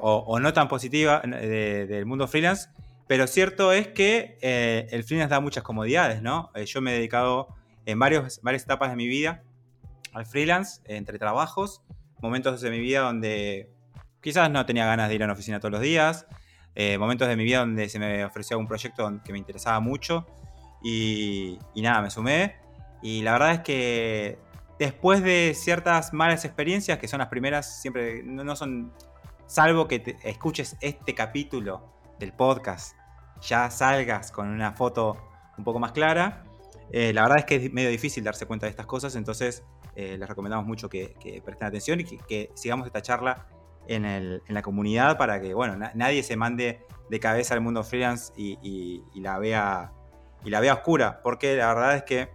o, no tan positivas del mundo freelance, pero cierto es que el freelance da muchas comodidades, ¿no? Yo me he dedicado en varias etapas de mi vida al freelance, entre trabajos, momentos de mi vida donde quizás no tenía ganas de ir a una oficina todos los días, momentos de mi vida donde se me ofreció un proyecto que me interesaba mucho y, y nada, me sumé. Y la verdad es que después de ciertas malas experiencias, que son las primeras, siempre no, son, salvo que escuches este capítulo del podcast, ya salgas con una foto un poco más clara. Eh, la verdad es que es medio difícil darse cuenta de estas cosas, entonces eh, les recomendamos mucho que, presten atención y que, sigamos esta charla en, la comunidad para que bueno, nadie se mande de cabeza al mundo freelance y, la vea, y la vea oscura, porque la verdad es que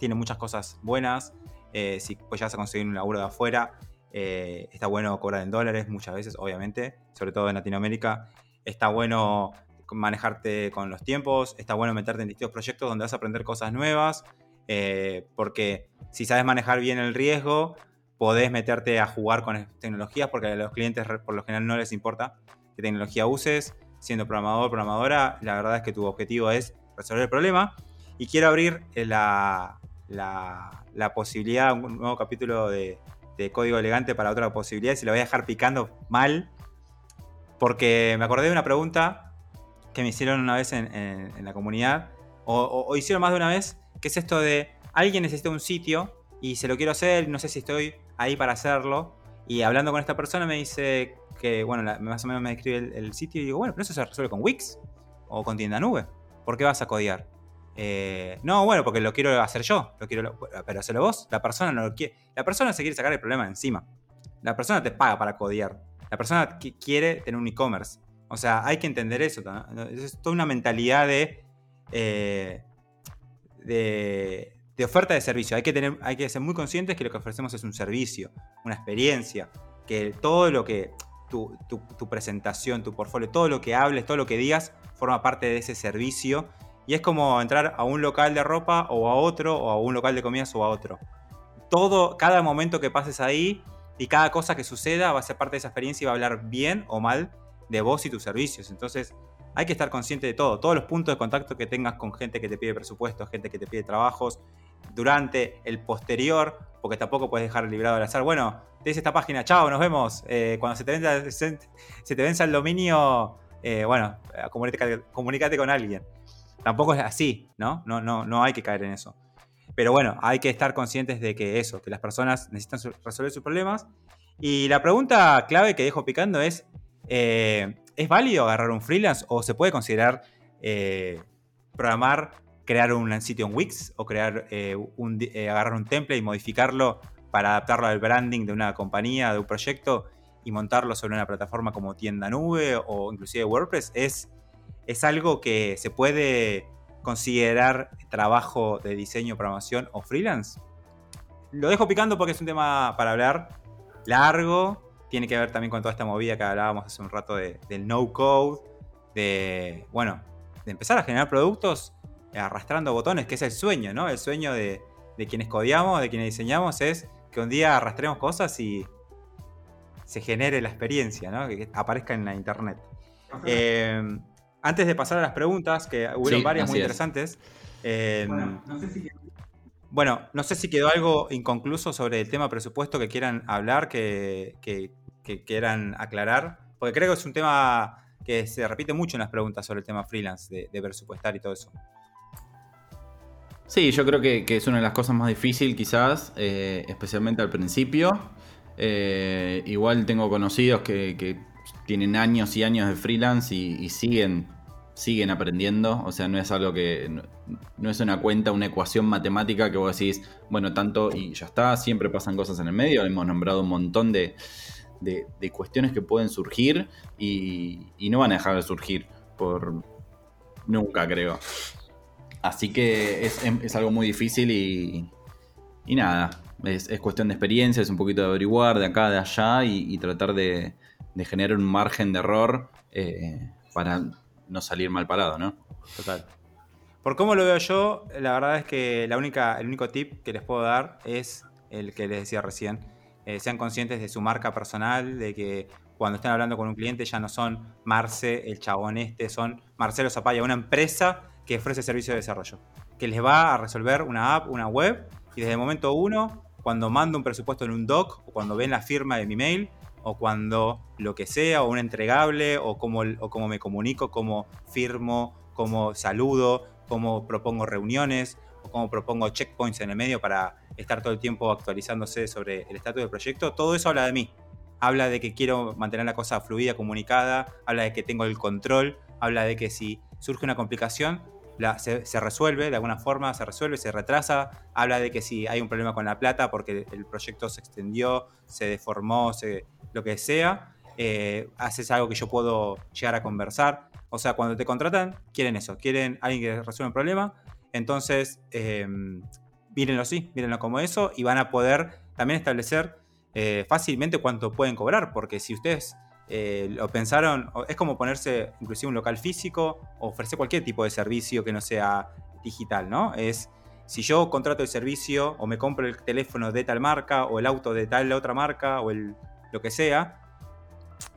tiene muchas cosas buenas, eh, si pues vas a conseguir un laburo de afuera, eh, está bueno cobrar en dólares muchas veces, obviamente, sobre todo en Latinoamérica. Está bueno manejarte con los tiempos, está bueno meterte en distintos proyectos donde vas a aprender cosas nuevas, eh, porque si sabes manejar bien el riesgo, podés meterte a jugar con tecnologías, porque a los clientes por lo general no les importa qué tecnología uses. Siendo programador, programadora, la verdad es que tu objetivo es resolver el problema. Y quiero abrir la, la, posibilidad, un nuevo capítulo de, Código Elegante para otra posibilidad, se lo voy a dejar picando mal, porque me acordé de una pregunta que me hicieron una vez en, la comunidad, o, hicieron más de una vez, que es esto de, alguien necesita un sitio y se lo quiero hacer, no sé si estoy ahí para hacerlo, y hablando con esta persona me dice que, bueno, más o menos me describe el, sitio y digo, bueno, pero eso se resuelve con Wix o con tienda nube. ¿Por qué vas a codiar? Eh, no, bueno, porque lo quiero hacer yo, lo quiero, pero hazlo vos. La persona no lo quiere. La persona se quiere sacar el problema encima. La persona te paga para codiar. La persona quiere tener un e-commerce. O sea, hay que entender eso. Es toda una mentalidad de, eh, de, oferta de servicio. Hay que, tener, hay que ser muy conscientes que lo que ofrecemos es un servicio, una experiencia. Que todo lo que. Tu, tu presentación, tu portfolio, todo lo que hables, todo lo que digas, forma parte de ese servicio y es como entrar a un local de ropa o a otro, o a un local de comidas o a otro. Todo, cada momento que pases ahí y cada cosa que suceda va a ser parte de esa experiencia y va a hablar bien o mal de vos y tus servicios. Entonces, hay que estar consciente de todo. Todos los puntos de contacto que tengas con gente que te pide presupuestos, gente que te pide trabajos, durante el posterior, porque tampoco puedes dejar librado al azar. Bueno, te dice esta página, chao, nos vemos. Eh, cuando se te, venza, se, te venza el dominio, eh, bueno, comunícate con alguien. Tampoco es así, ¿no? No, no, no hay que caer en eso. Pero bueno, hay que estar conscientes de que eso, que las personas necesitan resolver sus problemas. Y la pregunta clave que dejo picando es, eh, ¿es válido agarrar un freelance o se puede considerar eh, programar, crear un sitio en Wix o crear eh, un, agarrar un template y modificarlo para adaptarlo al branding de una compañía, de un proyecto y montarlo sobre una plataforma como tienda nube o inclusive WordPress? ¿Es es algo que se puede considerar trabajo de diseño, programación o freelance. Lo dejo picando porque es un tema para hablar largo. Tiene que ver también con toda esta movida que hablábamos hace un rato del no code, de, bueno, de empezar a generar productos arrastrando botones, que es el sueño, ¿no? El sueño de, quienes codiamos, de quienes diseñamos, es que un día arrastremos cosas y se genere la experiencia, ¿no? Que aparezca en la internet. Antes de pasar a las preguntas, que hubo varias muy interesantes. Eh, bueno, no sé si quedó algo inconcluso sobre el tema presupuesto que quieran hablar, que, quieran aclarar, porque creo que es un tema que se repite mucho en las preguntas sobre el tema freelance, de, presupuestar y todo eso. Sí, yo creo que, es una de las cosas más difíciles quizás, eh, especialmente al principio. Eh, igual tengo conocidos que, que tienen años y años de freelance y, siguen, siguen aprendiendo. O sea, no es algo que. No, es una cuenta, una ecuación matemática que vos decís, bueno, tanto y ya está, siempre pasan cosas en el medio. Hemos nombrado un montón de, cuestiones que pueden surgir y, no van a dejar de surgir por nunca, creo. Así que es, algo muy difícil y, y nada, es, cuestión de experiencia, es un poquito de averiguar de acá, de allá y tratar de, de generar un margen de error eh, para no salir mal parado, ¿no? Total. Por cómo lo veo yo, la verdad es que la única, el único tip que les puedo dar es el que les decía recién. Eh, sean conscientes de su marca personal, de que cuando estén hablando con un cliente ya no son Marce, el chabón este, son Marcelo Zapaya, una empresa que ofrece servicio de desarrollo, que les va a resolver una app, una web, y desde el momento uno, cuando mando un presupuesto en un doc, o cuando ven la firma de mi mail, o cuando lo que sea, o un entregable, o cómo, o cómo me comunico, cómo firmo, cómo saludo, cómo propongo reuniones, o cómo propongo checkpoints en el medio para estar todo el tiempo actualizándose sobre el estatus del proyecto, todo eso habla de mí. Habla de que quiero mantener la cosa fluida, comunicada, habla de que tengo el control, habla de que si surge una complicación, se, resuelve, de alguna forma se resuelve, se retrasa, habla de que si hay un problema con la plata porque el proyecto se extendió, se deformó, lo que sea, eh, haces algo que yo puedo llegar a conversar. O sea, cuando te contratan, quieren eso, quieren alguien que resuelva un problema, entonces eh, mírenlo así, mírenlo como eso y van a poder también establecer eh, fácilmente cuánto pueden cobrar, porque si ustedes eh, lo pensaron, es como ponerse inclusive un local físico o ofrecer cualquier tipo de servicio que no sea digital, ¿no? Es si yo contrato el servicio o me compro el teléfono de tal marca o el auto de tal otra marca o el, lo que sea,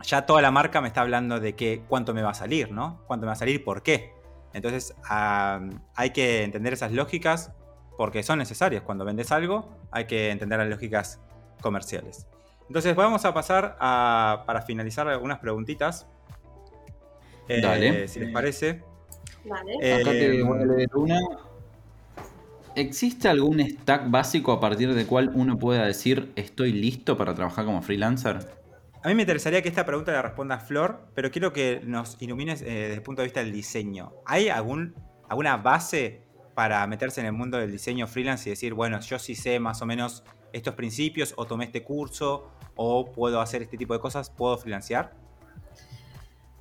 ya toda la marca me está hablando de que cuánto me va a salir, ¿no? Cuánto me va a salir, por qué. Entonces hay que entender esas lógicas porque son necesarias. Cuando vendes algo, hay que entender las lógicas comerciales. Entonces vamos a pasar a, para finalizar algunas preguntitas. Eh, Dale. Si les parece. Vale. Eh, Acá te voy a leer una. ¿Existe algún stack básico a partir del cual uno pueda decir estoy listo para trabajar como freelancer? A mí me interesaría que esta pregunta la responda Flor, pero quiero que nos ilumines eh, desde el punto de vista del diseño. ¿Hay algún, alguna base para meterse en el mundo del diseño freelance y decir, bueno, yo sí sé más o menos estos principios, o tomé este curso, o puedo hacer este tipo de cosas, ¿puedo freelancear?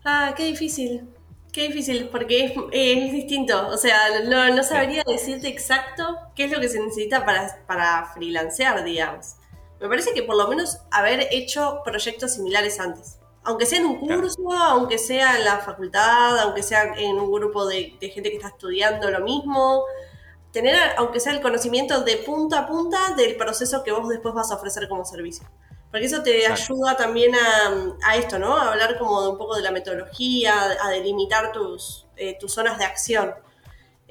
Ah, qué difícil. Qué difícil, porque es, distinto. O sea, no, sabría decirte exacto qué es lo que se necesita para, para freelancear, digamos. Me parece que por lo menos haber hecho proyectos similares antes. Aunque sea en un curso, aunque sea en la facultad, aunque sea en un grupo de, gente que está estudiando lo mismo, tener, aunque sea el conocimiento de punta a punta del proceso que vos después vas a ofrecer como servicio. Porque eso te ayuda también a, esto, ¿no? A hablar como de un poco de la metodología, a delimitar tus, eh, tus zonas de acción.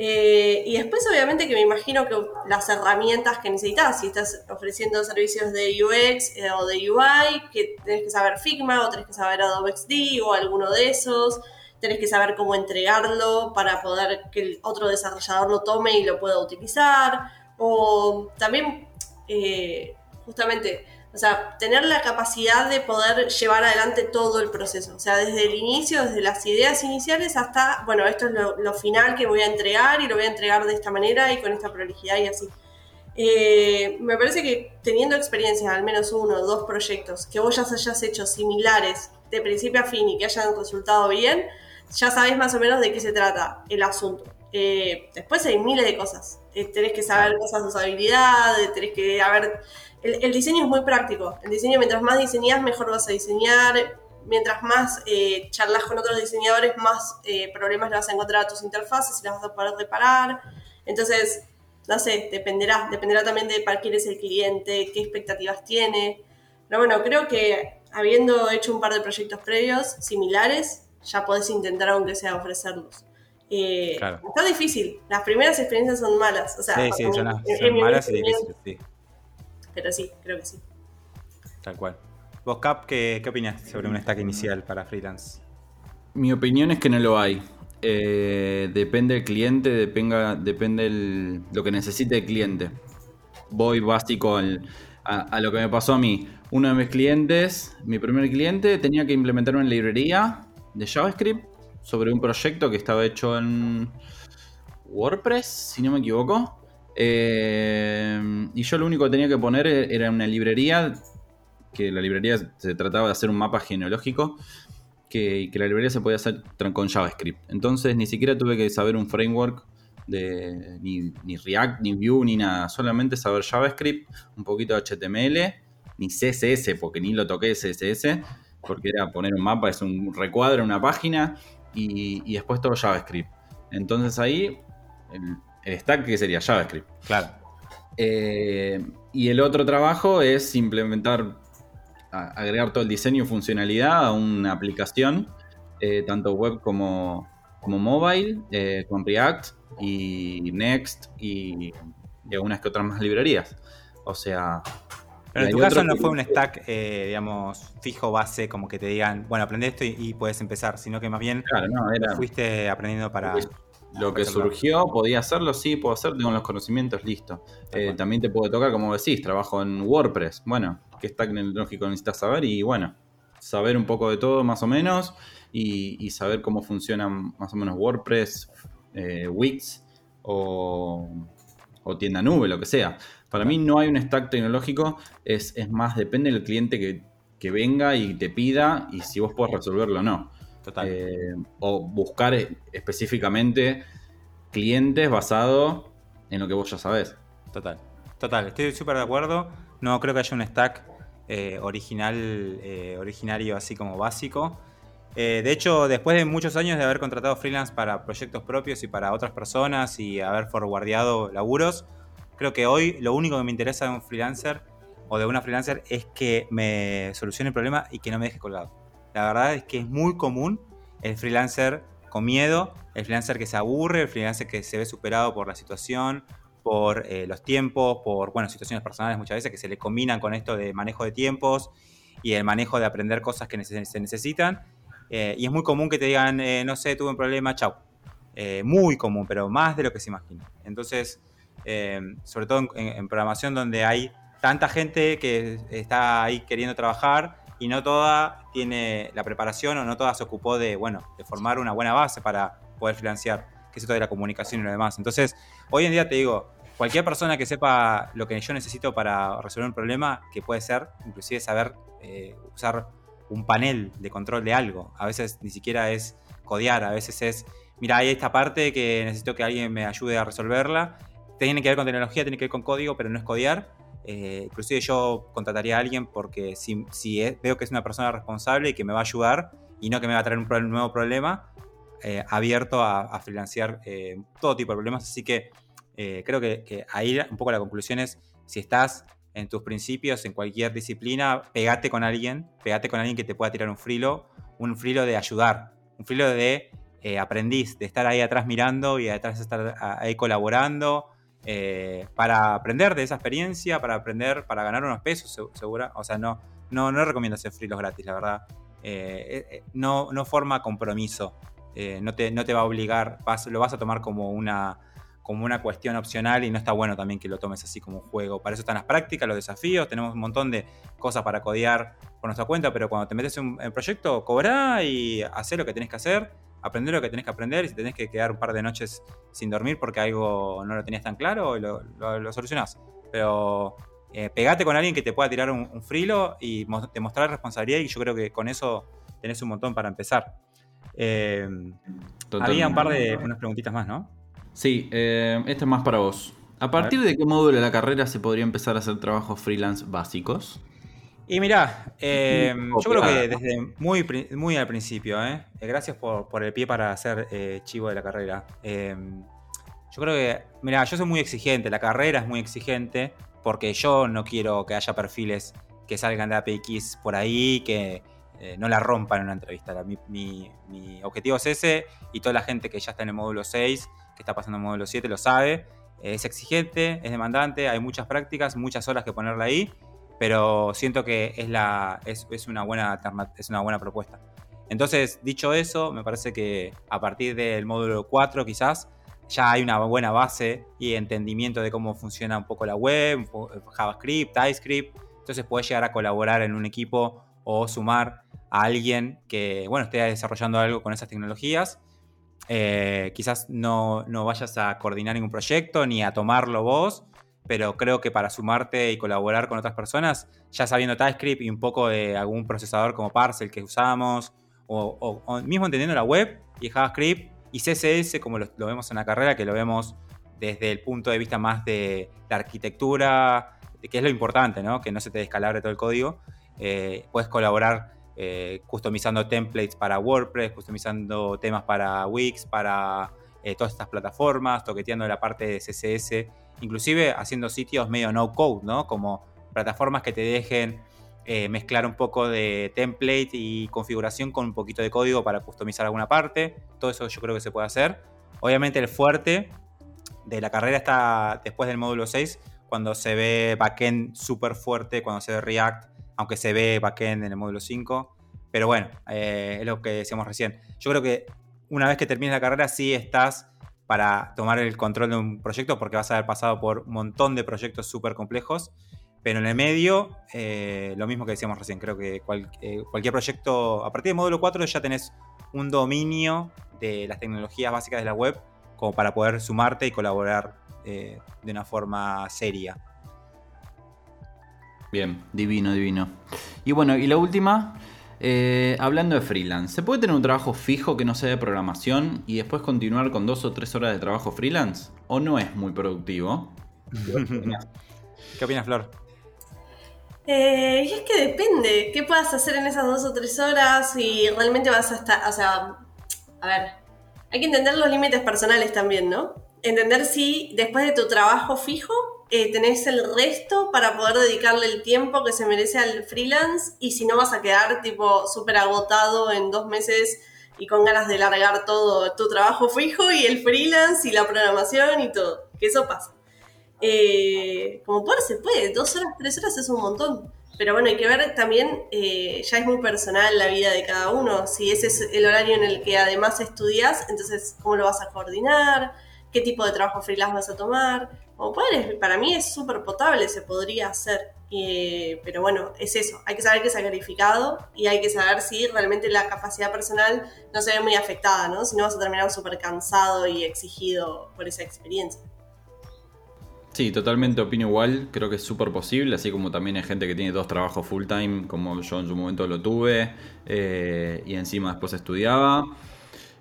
Eh, y después, obviamente, que me imagino que las herramientas que necesitas, si estás ofreciendo servicios de UX eh, o de UI, que tenés que saber Figma o tenés que saber Adobe XD o alguno de esos, tenés que saber cómo entregarlo para poder que el otro desarrollador lo tome y lo pueda utilizar. O también, eh, justamente, o sea, tener la capacidad de poder llevar adelante todo el proceso. O sea, desde el inicio, desde las ideas iniciales hasta, bueno, esto es lo, final que voy a entregar y lo voy a entregar de esta manera y con esta prolijidad y así. Eh, me parece que teniendo experiencia, al menos uno o dos proyectos que vos ya hayas hecho similares de principio a fin y que hayan resultado bien, ya sabés más o menos de qué se trata el asunto. Eh, después hay miles de cosas. Eh, tenés que saber cosas de usabilidad, tenés que haber el, diseño es muy práctico. El diseño, mientras más diseñas, mejor vas a diseñar. Mientras más eh, charlas con otros diseñadores, más eh, problemas le vas a encontrar a tus interfaces y las vas a poder reparar. Entonces, no sé, dependerá. Dependerá también de para quién es el cliente, qué expectativas tiene. Pero bueno, creo que habiendo hecho un par de proyectos previos similares, ya podés intentar, aunque sea, ofrecerlos. Eh, Está difícil. Las primeras experiencias son malas. O sea, sí, sí, son, malas y difíciles, sí pero sí, creo que sí. Tal cual. ¿Vos, Cap, qué, qué opinas sobre un stack inicial para freelance? Mi opinión es que no lo hay. Eh, depende del cliente, depende, depende lo que necesite el cliente. Voy básico a, lo que me pasó a mí. Uno de mis clientes, mi primer cliente, tenía que implementar una librería de JavaScript sobre un proyecto que estaba hecho en WordPress, si no me equivoco. Eh, y yo lo único que tenía que poner era una librería, que la librería se trataba de hacer un mapa genealógico, que, que la librería se podía hacer con JavaScript. Entonces ni siquiera tuve que saber un framework de ni, React, ni Vue, ni nada. Solamente saber JavaScript, un poquito de HTML, ni CSS, porque ni lo toqué CSS, porque era poner un mapa, es un recuadro, una página, y, y después todo JavaScript. Entonces ahí, el stack que sería JavaScript. Claro. Eh, y el otro trabajo es implementar, agregar todo el diseño y funcionalidad a una aplicación, eh, tanto web como, como mobile, eh, con React y Next y, y algunas que otras más librerías. O sea, Pero en tu caso no fue un stack, digamos, fijo base, como que te digan, bueno, aprende esto y, y puedes empezar, sino que más bien claro, no, era fuiste aprendiendo para... lo que surgió, podía hacerlo, sí, puedo hacer, tengo los conocimientos, listo. Eh, también te puede tocar, como decís, trabajo en WordPress. Bueno, qué stack tecnológico necesitas saber y bueno, saber un poco de todo más o menos y, y saber cómo funcionan más o menos WordPress, eh, Wix o, o tienda nube, lo que sea. Para mí no hay un stack tecnológico, es, es más, depende del cliente que, que venga y te pida y si vos podés resolverlo o no. Total. Eh, o buscar específicamente clientes basado en lo que vos ya sabés. Total, total, estoy súper de acuerdo. No creo que haya un stack eh, original, eh, originario así como básico. Eh, de hecho, después de muchos años de haber contratado freelance para proyectos propios y para otras personas y haber forwardeado laburos, creo que hoy lo único que me interesa de un freelancer o de una freelancer es que me solucione el problema y que no me deje colgado. La verdad es que es muy común el freelancer con miedo, el freelancer que se aburre, el freelancer que se ve superado por la situación, por eh, los tiempos, por bueno, situaciones personales muchas veces que se le combinan con esto de manejo de tiempos y el manejo de aprender cosas que nece- se necesitan. Eh, y es muy común que te digan, eh, no sé, tuve un problema, chau. Eh, muy común, pero más de lo que se imagina. Entonces, eh, sobre todo en- en programación donde hay tanta gente que está ahí queriendo trabajar y no toda tiene la preparación o no toda se ocupó de, bueno, de formar una buena base para poder financiar, que es esto de la comunicación y lo demás. Entonces, hoy en día te digo, cualquier persona que sepa lo que yo necesito para resolver un problema, que puede ser inclusive saber eh, usar un panel de control de algo. A veces ni siquiera es codear, a veces es, mira, hay esta parte que necesito que alguien me ayude a resolverla. Tiene que ver con tecnología, tiene que ver con código, pero no es codear. Eh, inclusive yo contrataría a alguien porque si, si es- veo que es una persona responsable y que me va a ayudar y no que me va a traer un, pro- un nuevo problema, eh, abierto a, a freelancear eh, todo tipo de problemas. Así que eh, creo que, que ahí un poco la conclusión es, si estás en tus principios, en cualquier disciplina, pegate con alguien, pegate con alguien que te pueda tirar un frilo, un frilo de ayudar, un frilo de eh, aprendiz, de estar ahí atrás mirando y atrás estar ahí colaborando, eh, para aprender de esa experiencia, para aprender, para ganar unos pesos, se- segura. O sea, no, no, no recomiendo hacer frilos gratis, la verdad. Eh, eh, no, no forma compromiso. No, te, no te va a obligar, lo vas a tomar como una, como una cuestión opcional y no está bueno también que lo tomes así como un juego. Para eso están las prácticas, los desafíos, tenemos un montón de cosas para codear por nuestra cuenta, pero cuando te metes en un proyecto, cobrá y haz lo que tenés que hacer, aprender lo que tenés que aprender y si tenés que quedar un par de noches sin dormir porque algo no lo tenías tan claro, lo, lo, lo solucionás. Pero eh, pegate con alguien que te pueda tirar un, un frilo y mo- demostrar responsabilidad y yo creo que con eso tenés un montón para empezar. Eh, había un par de unas preguntitas más, ¿no? Sí, eh, esta es más para vos. ¿A partir de qué módulo de la carrera se podría empezar a hacer trabajos freelance básicos? Y mirá, eh, yo creo que desde muy, muy al principio, ¿eh? Eh, gracias por, por el pie para hacer eh, chivo de la carrera. Yo creo que, mirá, yo soy muy exigente, la carrera es muy exigente, porque yo no quiero que haya perfiles que salgan de APX por ahí, que no la rompan en una entrevista. Mi, mi- mi objetivo es ese, y toda la gente que ya está en el módulo 6, que está pasando al módulo 7, lo sabe. Es exigente, es demandante, hay muchas prácticas, muchas horas que ponerla ahí pero siento que es, una buena es una buena propuesta. Entonces, dicho eso, me parece que a partir del módulo 4 quizás ya hay una buena base y entendimiento de cómo funciona un poco la web, JavaScript, TypeScript. Entonces puedes llegar a colaborar en un equipo o sumar a alguien que bueno, esté desarrollando algo con esas tecnologías. Eh, quizás no, no vayas a coordinar ningún proyecto ni a tomarlo vos, pero creo que para sumarte y colaborar con otras personas, ya sabiendo TypeScript y un poco de algún procesador como Parcel que usamos, o, mismo entendiendo la web y JavaScript y CSS como lo, vemos en la carrera, que lo vemos desde el punto de vista más de la arquitectura, que es lo importante, ¿no? que no se te descalabre todo el código, eh, puedes colaborar eh, customizando templates para WordPress, customizando temas para Wix, para eh, todas estas plataformas, toqueteando la parte de CSS, inclusive haciendo sitios medio no code, ¿no? Como plataformas que te dejen eh, mezclar un poco de template y configuración con un poquito de código para customizar alguna parte. Todo eso yo creo que se puede hacer. Obviamente el fuerte de la carrera está después del módulo 6, cuando se ve backend súper fuerte, cuando se ve React, aunque se ve backend en el módulo 5. Pero bueno, eh, es lo que decíamos recién. Yo creo que una vez que termines la carrera, sí estás para tomar el control de un proyecto, porque vas a haber pasado por un montón de proyectos súper complejos. Pero en el medio, eh, lo mismo que decíamos recién, creo que eh, cualquier proyecto, a partir del módulo 4 ya tenés un dominio de las tecnologías básicas de la web como para poder sumarte y colaborar eh, de una forma seria. Bien, divino, divino. Y bueno, y la última, hablando de freelance, ¿se puede tener un trabajo fijo que no sea de programación y después continuar con dos o tres horas de trabajo freelance? ¿O no es muy productivo? ¿Qué opinas, Flor? Eh, y es que depende, ¿qué puedas hacer en esas dos o tres horas? Y realmente vas a estar, o sea, a ver, hay que entender los límites personales también, ¿no? Entender si después de tu trabajo fijo eh, tenés el resto para poder dedicarle el tiempo que se merece al freelance y si no vas a quedar tipo súper agotado en dos meses y con ganas de largar todo tu trabajo fijo y el freelance y la programación y todo, que eso pasa. Eh, como poder se puede, dos horas, tres horas es un montón. Pero bueno, hay que ver también, eh, ya es muy personal la vida de cada uno. Si ese es el horario en el que además estudias, entonces cómo lo vas a coordinar, qué tipo de trabajo freelance vas a tomar. Como para mí es súper potable, se podría hacer. pero bueno, es eso, hay que saber que es sacrificado y hay que saber si realmente la capacidad personal no se ve muy afectada, ¿no? Si no vas a terminar súper cansado y exigido por esa experiencia. Sí, totalmente opino igual, creo que es súper posible, así como también hay gente que tiene dos trabajos full time, como yo en su momento lo tuve, eh, y encima después estudiaba.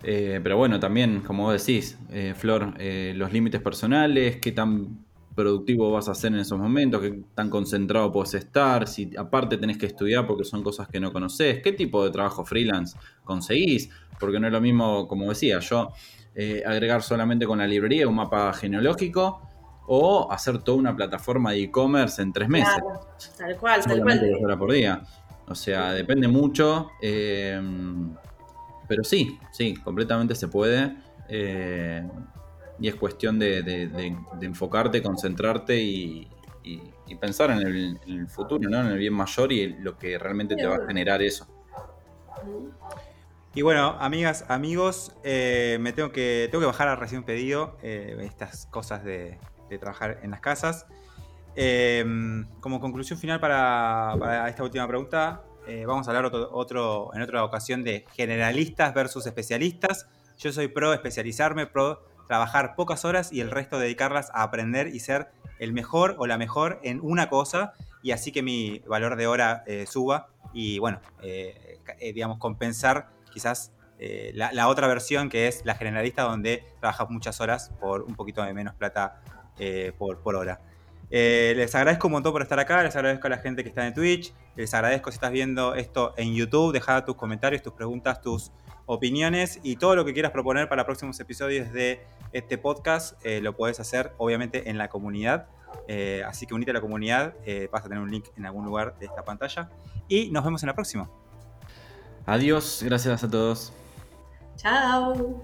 Eh, pero bueno, también, como vos decís, eh, Flor, los límites personales, qué tan productivo vas a ser en esos momentos, qué tan concentrado puedes estar, si aparte tenés que estudiar porque son cosas que no conoces, qué tipo de trabajo freelance conseguís, porque no es lo mismo, como decía, yo agregar solamente con la librería un mapa genealógico o hacer toda una plataforma de e-commerce en tres meses. tal cual, tal cual. por día. O sea, depende mucho. Eh, pero sí, sí, completamente se puede. Eh, y es cuestión de, enfocarte, concentrarte y, pensar en el, futuro, ¿no? en el bien mayor y lo que realmente te va a generar eso. Y bueno, amigas, amigos, eh, me tengo que, tengo que bajar a recién pedido estas cosas de, trabajar en las casas. Eh, como conclusión final para, esta última pregunta, eh, vamos a hablar otro, en otra ocasión de generalistas versus especialistas. Yo soy pro especializarme, pro trabajar pocas horas y el resto dedicarlas a aprender y ser el mejor o la mejor en una cosa y así que mi valor de hora eh, suba y bueno, digamos, compensar quizás la, la, otra versión que es la generalista donde trabajas muchas horas por un poquito de menos plata eh, por, por, hora. Eh, les agradezco un montón por estar acá, les agradezco a la gente que está en Twitch, les agradezco si estás viendo esto en YouTube, deja tus comentarios, tus preguntas, tus opiniones y todo lo que quieras proponer para próximos episodios de este podcast eh, lo puedes hacer obviamente en la comunidad. así que unite a la comunidad, vas a tener un link en algún lugar de esta pantalla y nos vemos en la próxima. Adiós, gracias a todos. Chao.